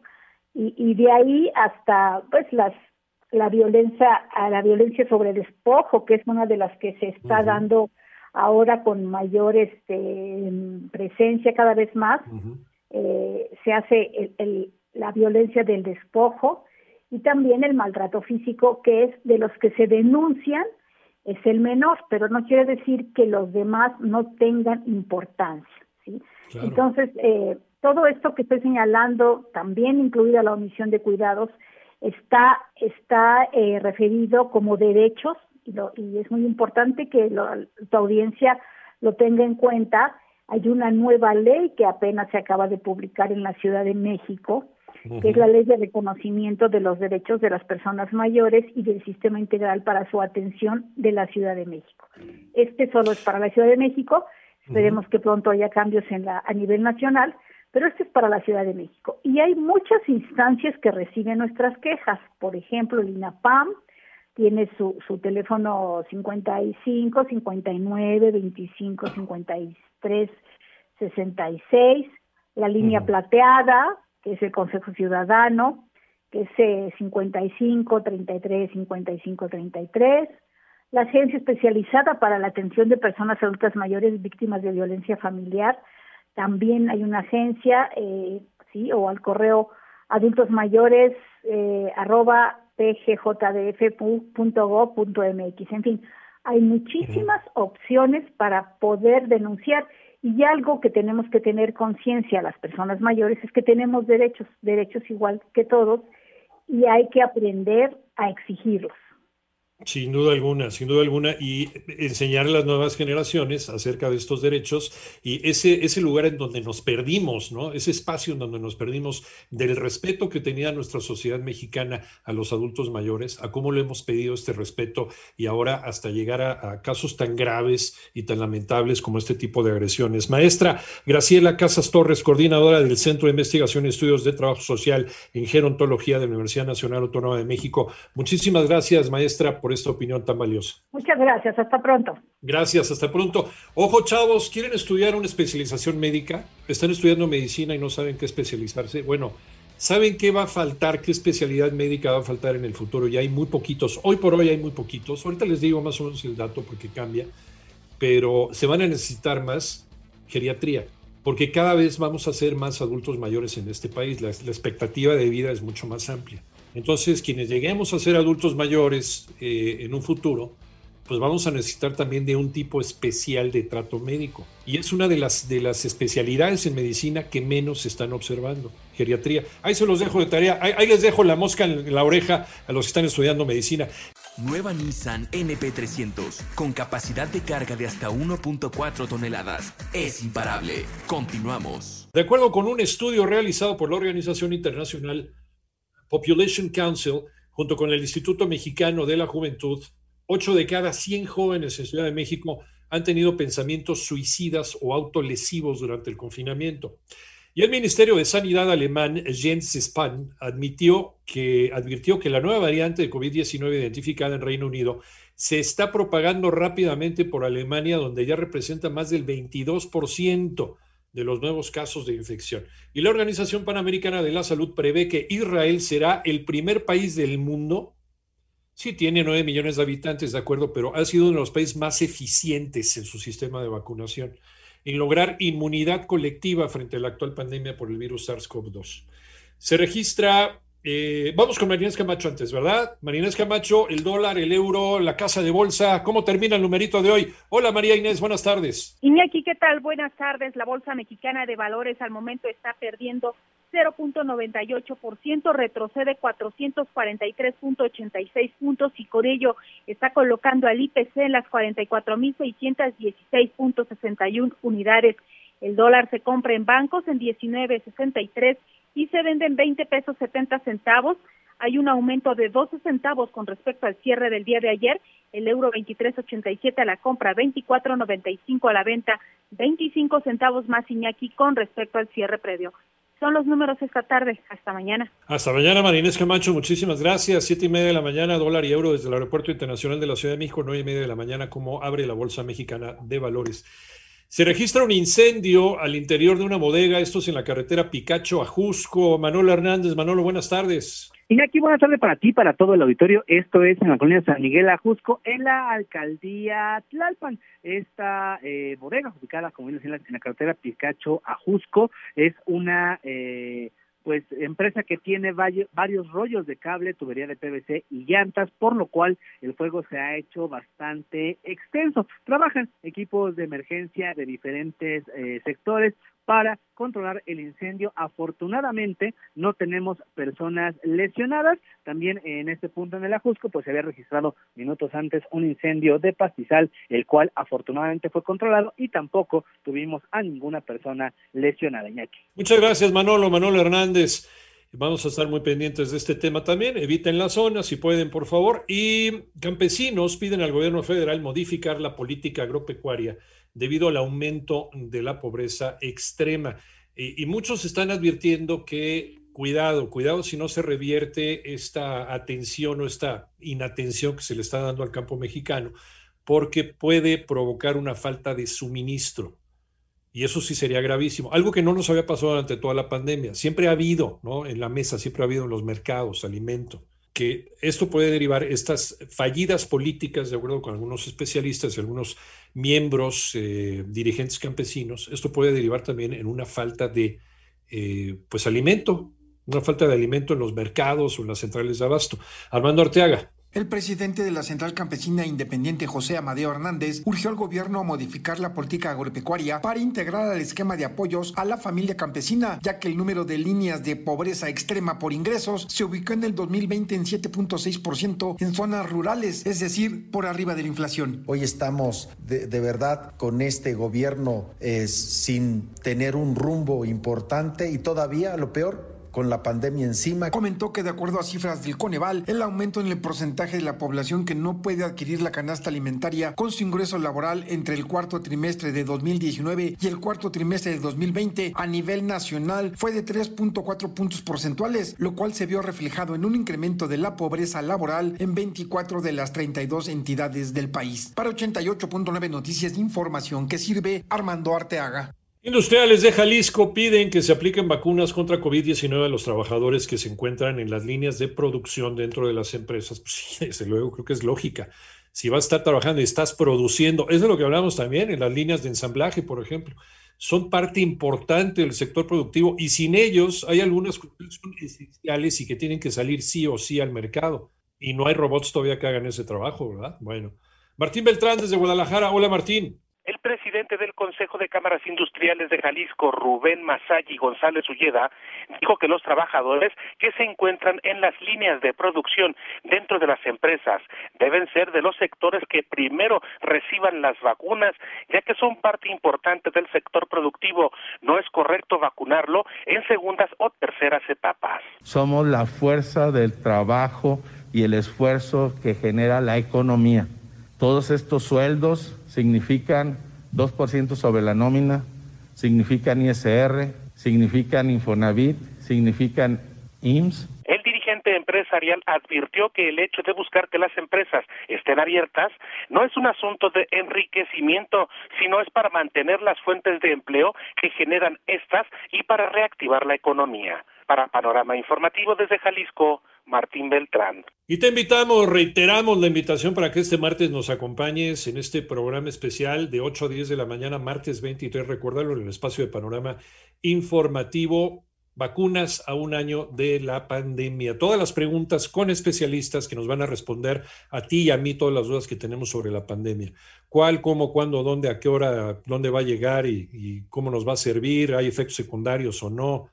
y, y de ahí hasta pues las la violencia a la violencia sobre despojo que es una de las que se está dando ahora con mayor este, presencia cada vez más. Eh, se hace el, la violencia del despojo y también el maltrato físico que es de los que se denuncian es el menor pero no quiere decir que los demás no tengan importancia ¿sí? entonces eh, todo esto que estoy señalando también incluida la omisión de cuidados está, está eh, referido como derechos y, y, es muy importante que tu audiencia lo tenga en cuenta. Hay una nueva ley que apenas se acaba de publicar en la Ciudad de México, que es la ley de reconocimiento de los derechos de las personas mayores y del sistema integral para su atención de la Ciudad de México. Este solo es para la Ciudad de México, esperemos que pronto haya cambios en la, a nivel nacional, pero este es para la Ciudad de México. Y hay muchas instancias que reciben nuestras quejas. Por ejemplo, el INAPAM tiene su, su teléfono 55 59 25 53 66, la línea plateada, que es el Consejo Ciudadano, que es 55 33 55 33. La Agencia Especializada para la Atención de Personas Adultas Mayores Víctimas de Violencia Familiar. También hay una agencia, eh, sí, o al correo adultos mayores eh, arroba pgjdf.gov.mx. En fin, hay muchísimas opciones para poder denunciar y algo que tenemos que tener conciencia las personas mayores es que tenemos derechos, derechos igual que todos y hay que aprender a exigirlos. Sin duda alguna, sin duda alguna, y enseñar a las nuevas generaciones acerca de estos derechos y ese, ese lugar en donde nos perdimos, ¿no? Ese espacio en donde nos perdimos del respeto que tenía nuestra sociedad mexicana a los adultos mayores, a cómo le hemos pedido este respeto y ahora hasta llegar a, a casos tan graves y tan lamentables como este tipo de agresiones. Maestra Graciela Casas Torres, coordinadora del Centro de Investigación y Estudios de Trabajo Social en Gerontología de la Universidad Nacional Autónoma de México. Muchísimas gracias, maestra, por esta opinión tan valiosa. Muchas gracias, hasta pronto. Gracias, hasta pronto. Ojo, chavos, ¿quieren estudiar una especialización médica? ¿Están estudiando medicina y no saben qué especializarse? Bueno, ¿saben qué va a faltar? ¿Qué especialidad médica va a faltar en el futuro? Y hay muy poquitos. Hoy por hoy hay muy poquitos. Ahorita les digo más o menos el dato porque cambia. Pero se van a necesitar más geriatría porque cada vez vamos a ser más adultos mayores en este país. La, la expectativa de vida es mucho más amplia. Entonces, quienes lleguemos a ser adultos mayores eh, en un futuro, pues vamos a necesitar también de un tipo especial de trato médico. Y es una de las, de las especialidades en medicina que menos se están observando, geriatría. Ahí se los dejo de tarea, ahí, ahí les dejo la mosca en la oreja a los que están estudiando medicina. Nueva Nissan NP300, con capacidad de carga de hasta 1.4 toneladas. Es imparable. Continuamos. De acuerdo con un estudio realizado por la Organización Internacional Population Council, junto con el Instituto Mexicano de la Juventud, 8 de cada 100 jóvenes en Ciudad de México han tenido pensamientos suicidas o autolesivos durante el confinamiento. Y el Ministerio de Sanidad alemán, Jens Spahn, admitió que, advirtió que la nueva variante de COVID-19 identificada en Reino Unido se está propagando rápidamente por Alemania, donde ya representa más del 22% de los nuevos casos de infección. Y la Organización Panamericana de la Salud prevé que Israel será el primer país del mundo, sí tiene 9 millones de habitantes, de acuerdo, pero ha sido uno de los países más eficientes en su sistema de vacunación, en lograr inmunidad colectiva frente a la actual pandemia por el virus SARS-CoV-2. Se registra eh, vamos con Marinés Camacho antes, ¿verdad? Marinés Camacho, el dólar, el euro, la casa de bolsa. ¿Cómo termina el numerito de hoy? Hola María Inés, buenas tardes. Iñaki, ¿qué tal? Buenas tardes. La Bolsa Mexicana de Valores al momento está perdiendo 0.98%, retrocede 443.86 puntos y con ello está colocando al IPC en las 44.616.61 unidades. El dólar se compra en bancos en 19.63 y se venden 20 pesos 70 centavos. Hay un aumento de 12 centavos con respecto al cierre del día de ayer. El euro 23.87 a la compra, 24.95 a la venta, 25 centavos más Iñaki con respecto al cierre previo. Son los números esta tarde. Hasta mañana. Hasta mañana, Marinés Camacho. Muchísimas gracias. Siete y media de la mañana, dólar y euro desde el Aeropuerto Internacional de la Ciudad de México. Nueve y media de la mañana, como abre la Bolsa Mexicana de Valores. Se registra un incendio al interior de una bodega, esto es en la carretera Picacho a Jusco. Manolo Hernández, Manolo, buenas tardes. Iñaki, buenas tardes para ti, para todo el auditorio. Esto es en la colonia San Miguel Ajusco, en la alcaldía Tlalpan. Esta eh, bodega ubicada, como bien en la, en la carretera Picacho Ajusco, es una eh, pues empresa que tiene varios rollos de cable, tubería de PVC y llantas, por lo cual el fuego se ha hecho bastante extenso. Trabajan equipos de emergencia de diferentes eh, sectores para controlar el incendio. Afortunadamente no tenemos personas lesionadas. También en este punto en el Ajusco pues se había registrado minutos antes un incendio de pastizal, el cual afortunadamente fue controlado y tampoco tuvimos a ninguna persona lesionada. Muchas gracias Manolo, Manolo Hernández. Vamos a estar muy pendientes de este tema también. Eviten la zona, si pueden, por favor. Y campesinos piden al gobierno federal modificar la política agropecuaria debido al aumento de la pobreza extrema. Y, y, muchos están advirtiendo que cuidado, cuidado si no se revierte esta atención o esta inatención que se le está dando al campo mexicano, porque puede provocar una falta de suministro. Y eso sí sería gravísimo. Algo que no nos había pasado durante toda la pandemia. Siempre ha habido, ¿no? En la mesa, siempre ha habido en los mercados, alimento. Que esto puede derivar, estas fallidas políticas, de acuerdo con algunos especialistas y algunos miembros, eh, dirigentes campesinos, esto puede derivar también en una falta de, eh, pues, alimento, una falta de alimento en los mercados o en las centrales de abasto. Armando Arteaga. El presidente de la Central Campesina Independiente, José Amadeo Hernández, urgió al gobierno a modificar la política agropecuaria para integrar al esquema de apoyos a la familia campesina, ya que el número de líneas de pobreza extrema por ingresos se ubicó en el 2020 en 7.6% en zonas rurales, es decir, por arriba de la inflación. Hoy estamos de, verdad con este gobierno eh, sin tener un rumbo importante y todavía, lo peor, con la pandemia encima. Comentó que de acuerdo a cifras del Coneval, el aumento en el porcentaje de la población que no puede adquirir la canasta alimentaria con su ingreso laboral entre el cuarto trimestre de 2019 y el cuarto trimestre de 2020 a nivel nacional fue de 3.4 puntos porcentuales, lo cual se vio reflejado en un incremento de la pobreza laboral en 24 de las 32 entidades del país. Para 88.9 Noticias de Información que sirve Armando Arteaga. Industriales de Jalisco piden que se apliquen vacunas contra COVID-19 a los trabajadores que se encuentran en las líneas de producción dentro de las empresas. *laughs* Pues desde luego, creo que es lógica. Si vas a estar trabajando y estás produciendo, eso es lo que hablamos también en las líneas de ensamblaje, por ejemplo, son parte importante del sector productivo y sin ellos hay algunas que son esenciales y que tienen que salir sí o sí al mercado. Y no hay robots todavía que hagan ese trabajo, ¿verdad? Bueno. Martín Beltrán desde Guadalajara. Hola, Martín. El presidente del Consejo de Cámaras Industriales de Jalisco, Rubén Masagi González Ulleda, dijo que los trabajadores que se encuentran en las líneas de producción dentro de las empresas deben ser de los sectores que primero reciban las vacunas, ya que son parte importante del sector productivo. No es correcto vacunarlo en segundas o terceras etapas. Somos la fuerza del trabajo y el esfuerzo que genera la economía. Todos estos sueldos significan 2% sobre la nómina, significan ISR, significan Infonavit, significan IMSS. El dirigente empresarial advirtió que el hecho de buscar que las empresas estén abiertas no es un asunto de enriquecimiento, sino es para mantener las fuentes de empleo que generan estas y para reactivar la economía. Para Panorama Informativo desde Jalisco, Martín Beltrán. Y te invitamos, reiteramos la invitación para que este martes nos acompañes en este programa especial de 8 a 10 de la mañana, martes 23, recuérdalo, en el espacio de Panorama Informativo. Vacunas a un año de la pandemia. Todas las preguntas con especialistas que nos van a responder a ti y a mí todas las dudas que tenemos sobre la pandemia. ¿Cuál, cómo, cuándo, dónde, a qué hora, dónde va a llegar y, y cómo nos va a servir? ¿Hay efectos secundarios o no?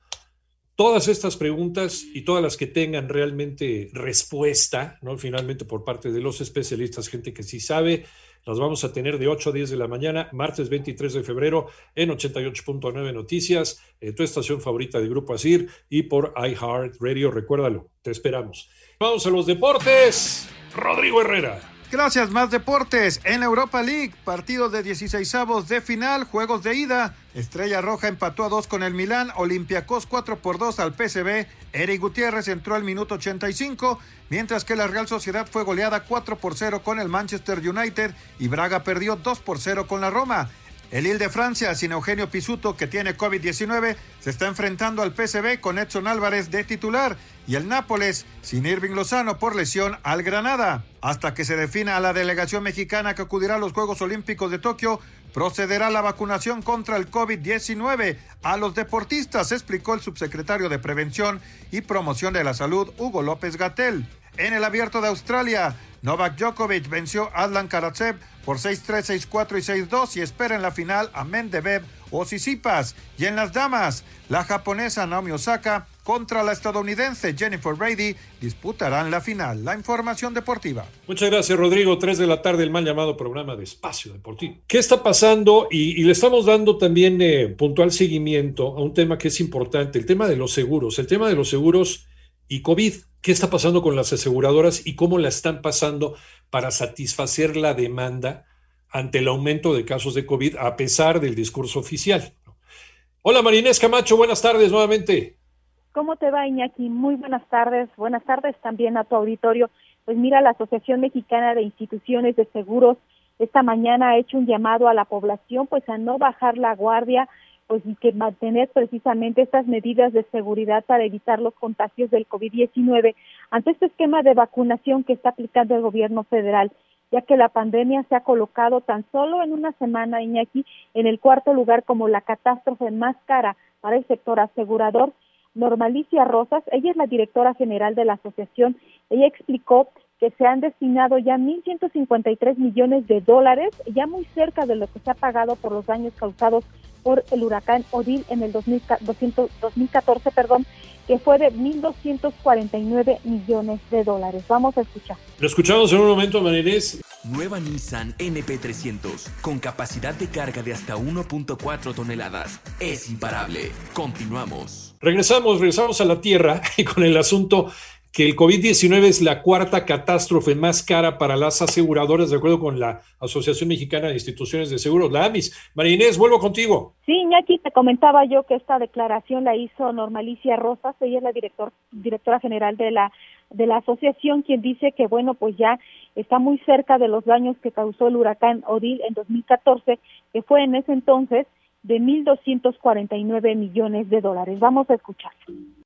Todas estas preguntas y todas las que tengan realmente respuesta, ¿no? Finalmente por parte de los especialistas, gente que sí sabe, las vamos a tener de 8 a 10 de la mañana, martes 23 de febrero, en 88.9 Noticias, tu estación favorita de Grupo Asir y por iHeart Radio. Recuérdalo, te esperamos. Vamos a los deportes. Rodrigo Herrera. Gracias, más deportes. En Europa League, partido de 16 avos de final, juegos de ida. Estrella Roja empató a 2 con el Milán, Olympiacos 4 por 2 al PSV. Eric Gutiérrez entró al minuto 85, mientras que la Real Sociedad fue goleada 4 por 0 con el Manchester United y Braga perdió 2 por 0 con la Roma. El Ile de Francia, sin Eugenio Pisuto, que tiene COVID-19, se está enfrentando al PSV con Edson Álvarez de titular y el Nápoles, sin Irving Lozano por lesión al Granada. Hasta que se defina a la delegación mexicana que acudirá a los Juegos Olímpicos de Tokio, procederá la vacunación contra el COVID-19 a los deportistas, explicó el subsecretario de Prevención y Promoción de la Salud, Hugo López Gatel. En el Abierto de Australia, Novak Djokovic venció a Adlan Karatsev por 6-3, 6-4 y 6-2 y espera en la final a Mendebev o Sisipas. Y en las damas, la japonesa Naomi Osaka contra la estadounidense Jennifer Brady disputarán la final. La información deportiva. Muchas gracias, Rodrigo. Tres de la tarde, el mal llamado programa de Espacio Deportivo. ¿Qué está pasando? Y, le estamos dando también eh, puntual seguimiento a un tema que es importante, el tema de los seguros. El tema de los seguros y COVID. ¿Qué está pasando con las aseguradoras y cómo la están pasando para satisfacer la demanda ante el aumento de casos de COVID a pesar del discurso oficial? Hola Marinés Camacho, buenas tardes nuevamente. ¿Cómo te va Iñaki? Muy buenas tardes. Buenas tardes también a tu auditorio. Pues mira, la Asociación Mexicana de Instituciones de Seguros esta mañana ha hecho un llamado a la población pues a no bajar la guardia, pues y que mantener precisamente estas medidas de seguridad para evitar los contagios del COVID-19 ante este esquema de vacunación que está aplicando el gobierno federal, ya que la pandemia se ha colocado tan solo en una semana, Iñaki, en el cuarto lugar como la catástrofe más cara para el sector asegurador. Normalicia Rosas, ella es la directora general de la asociación, ella explicó que se han destinado ya 1.153 millones de dólares, ya muy cerca de lo que se ha pagado por los daños causados por el huracán Odil en el 2014, perdón, que fue de 1.249 millones de dólares. Vamos a escuchar. Lo escuchamos en un momento, Marinés. Nueva Nissan NP300, con capacidad de carga de hasta 1.4 toneladas. Es imparable. Continuamos. Regresamos, regresamos a la Tierra *laughs* con el asunto que el COVID-19 es la cuarta catástrofe más cara para las aseguradoras, de acuerdo con la Asociación Mexicana de Instituciones de Seguros, la AMIS. María Inés, vuelvo contigo. Sí, Iñaki, te comentaba yo que esta declaración la hizo Normalicia Rosas, ella es la director, directora general de la de la asociación, quien dice que, bueno, pues ya está muy cerca de los daños que causó el huracán Odil en 2014, que fue en ese entonces de 1.249 millones de dólares. Vamos a escuchar.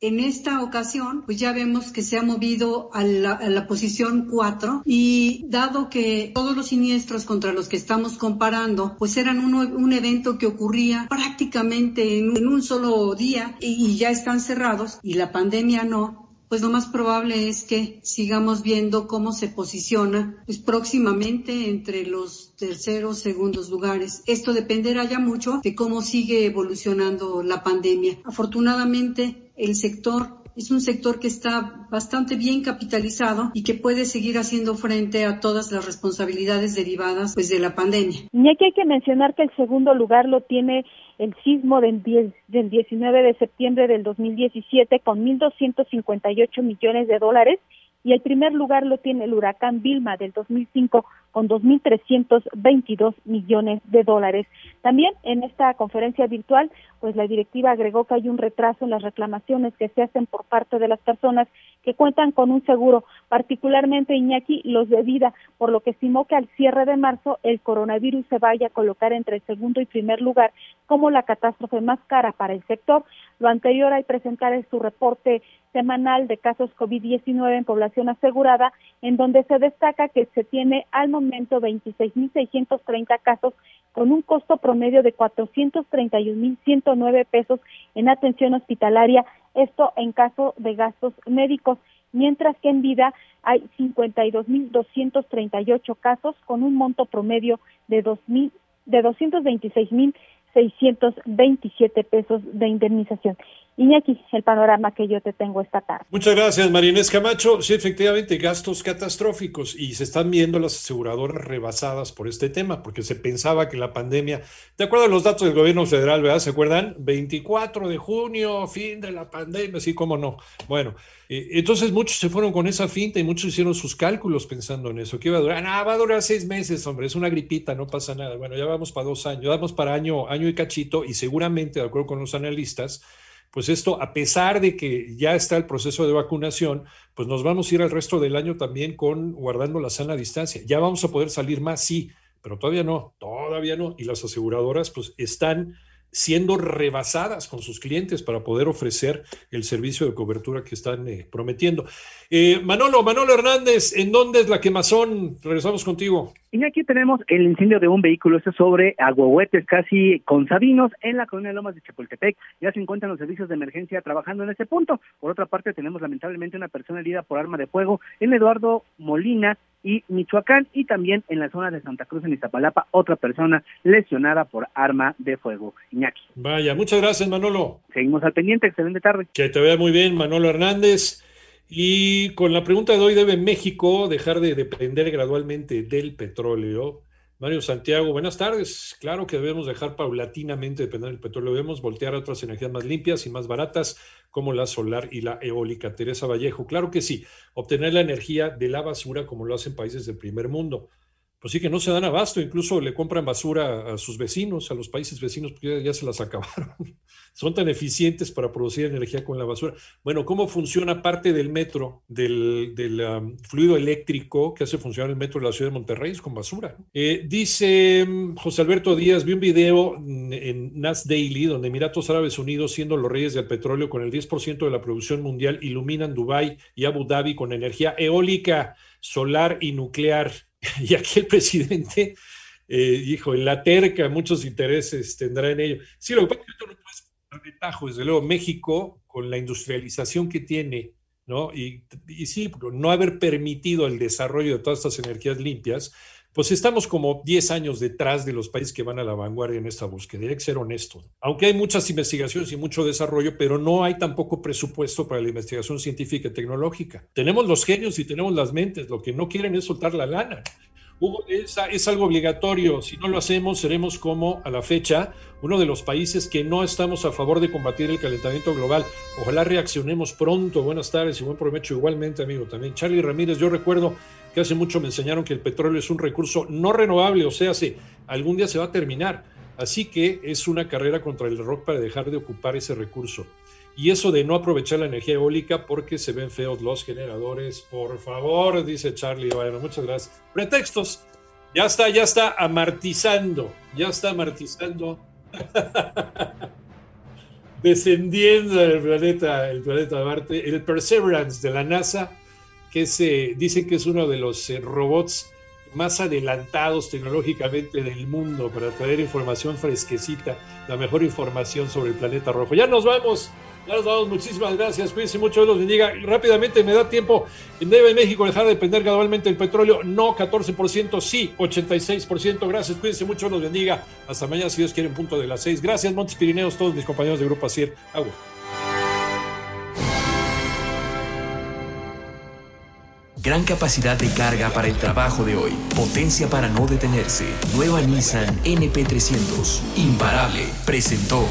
En esta ocasión, pues ya vemos que se ha movido a la, posición 4 y dado que todos los siniestros contra los que estamos comparando, pues eran un, evento que ocurría prácticamente en, un solo día y ya están cerrados y la pandemia no, pues lo más probable es que sigamos viendo cómo se posiciona pues, próximamente entre los terceros, segundos lugares. Esto dependerá ya mucho de cómo sigue evolucionando la pandemia. Afortunadamente, el sector es un sector que está bastante bien capitalizado y que puede seguir haciendo frente a todas las responsabilidades derivadas pues, de la pandemia. Y aquí hay que mencionar que el segundo lugar lo tiene el sismo del, 10, del 19 de septiembre del 2017 con 1.258 millones de dólares y el primer lugar lo tiene el huracán Vilma del 2005 con 2.322 millones de dólares. También en esta conferencia virtual, pues la directiva agregó que hay un retraso en las reclamaciones que se hacen por parte de las personas que cuentan con un seguro, particularmente Iñaki los de vida, por lo que estimó que al cierre de marzo el coronavirus se vaya a colocar entre el segundo y primer lugar como la catástrofe más cara para el sector. Lo anterior hay presentar en su reporte semanal de casos COVID-19 en población asegurada, en donde se destaca que se tiene al momento 26.630 casos con un costo promedio de 431.109 pesos en atención hospitalaria, esto en caso de gastos médicos, mientras que en vida hay 52.238 casos con un monto promedio de 2.000 de 226.627 pesos de indemnización. Iñaki, el panorama que yo te tengo esta tarde. Muchas gracias, Marinés Camacho. Sí, efectivamente, gastos catastróficos y se están viendo las aseguradoras rebasadas por este tema, porque se pensaba que la pandemia, de acuerdo a los datos del gobierno federal, ¿verdad? ¿Se acuerdan? 24 de junio, fin de la pandemia, sí, cómo no. Bueno, eh, entonces muchos se fueron con esa finta y muchos hicieron sus cálculos pensando en eso, que iba a durar, ah, va a durar seis meses, hombre, es una gripita, no pasa nada. Bueno, ya vamos para dos años, vamos para año, año y cachito y seguramente, de acuerdo con los analistas, pues esto, a pesar de que ya está el proceso de vacunación, pues nos vamos a ir al resto del año también con guardando la sana distancia. Ya vamos a poder salir más, sí, pero todavía no, todavía no. Y las aseguradoras pues están siendo rebasadas con sus clientes para poder ofrecer el servicio de cobertura que están eh, prometiendo. Eh, Manolo, Manolo Hernández, ¿en dónde es la quemazón? Regresamos contigo. Y aquí tenemos el incendio de un vehículo, este sobre Agüehuetes, casi con Sabinos, en la colonia Lomas de Chapultepec. Ya se encuentran los servicios de emergencia trabajando en este punto. Por otra parte, tenemos lamentablemente una persona herida por arma de fuego en Eduardo Molina, y Michoacán y también en la zona de Santa Cruz en Iztapalapa otra persona lesionada por arma de fuego. Iñaki. Vaya, muchas gracias Manolo. Seguimos al pendiente, excelente tarde. Que te vea muy bien Manolo Hernández. Y con la pregunta de hoy, ¿debe México dejar de depender gradualmente del petróleo? Mario Santiago, buenas tardes. Claro que debemos dejar paulatinamente depender del petróleo, debemos voltear a otras energías más limpias y más baratas como la solar y la eólica. Teresa Vallejo, claro que sí, obtener la energía de la basura como lo hacen países del primer mundo. Pues sí que no se dan abasto, incluso le compran basura a sus vecinos, a los países vecinos, porque ya, se las *laughs* acabaron. Son tan eficientes para producir energía con la basura. Bueno, ¿cómo funciona parte del metro, del, um, fluido eléctrico que hace funcionar el metro de la ciudad de Monterrey? Es con basura. Eh, dice um, José Alberto Díaz, vi un video en NAS Daily donde Emiratos Árabes Unidos, siendo los reyes del petróleo con el 10% de la producción mundial, iluminan Dubái y Abu Dhabi con energía eólica, solar y nuclear *laughs* y aquí el presidente eh, dijo, en la terca muchos intereses tendrá en ello. Sí, lo que pasa es que no puede ventajo, desde luego, México, con la industrialización que tiene, ¿no? Y sí, no haber permitido el desarrollo de todas estas energías limpias, pues estamos como 10 años detrás de los países que van a la vanguardia en esta búsqueda. Hay que ser honesto. Aunque hay muchas investigaciones y mucho desarrollo, pero no hay tampoco presupuesto para la investigación científica y tecnológica. Tenemos los genios y tenemos las mentes. Lo que no quieren es soltar la lana. Hugo, es, es, algo obligatorio. Si no lo hacemos, seremos como a la fecha uno de los países que no estamos a favor de combatir el calentamiento global. Ojalá reaccionemos pronto. Buenas tardes y buen provecho igualmente, amigo. También Charlie Ramírez, yo recuerdo que hace mucho me enseñaron que el petróleo es un recurso no renovable, o sea, algún día se va a terminar. Así que es una carrera contra el rock para dejar de ocupar ese recurso. Y eso de no aprovechar la energía eólica porque se ven feos los generadores. Por favor, dice Charlie. Bueno, muchas gracias. Pretextos. Ya está, ya está amartizando. Ya está amartizando. *laughs* Descendiendo del planeta, el planeta Marte. El Perseverance de la NASA que se, dicen que es uno de los eh, robots más adelantados tecnológicamente del mundo para traer información fresquecita, la mejor información sobre el planeta rojo. Ya nos vamos, ya nos vamos, muchísimas gracias, cuídense mucho, los bendiga. Rápidamente me da tiempo, ¿debe México dejar de depender gradualmente del petróleo? No, 14%, sí, 86%, gracias, cuídense mucho, los bendiga. Hasta mañana, si Dios quiere, en punto de las 6. Gracias, Montes Pirineos, todos mis compañeros de Grupo ASIR. Agua. Gran capacidad de carga para el trabajo de hoy. Potencia para no detenerse. Nueva Nissan NP300. Imparable. Presentó.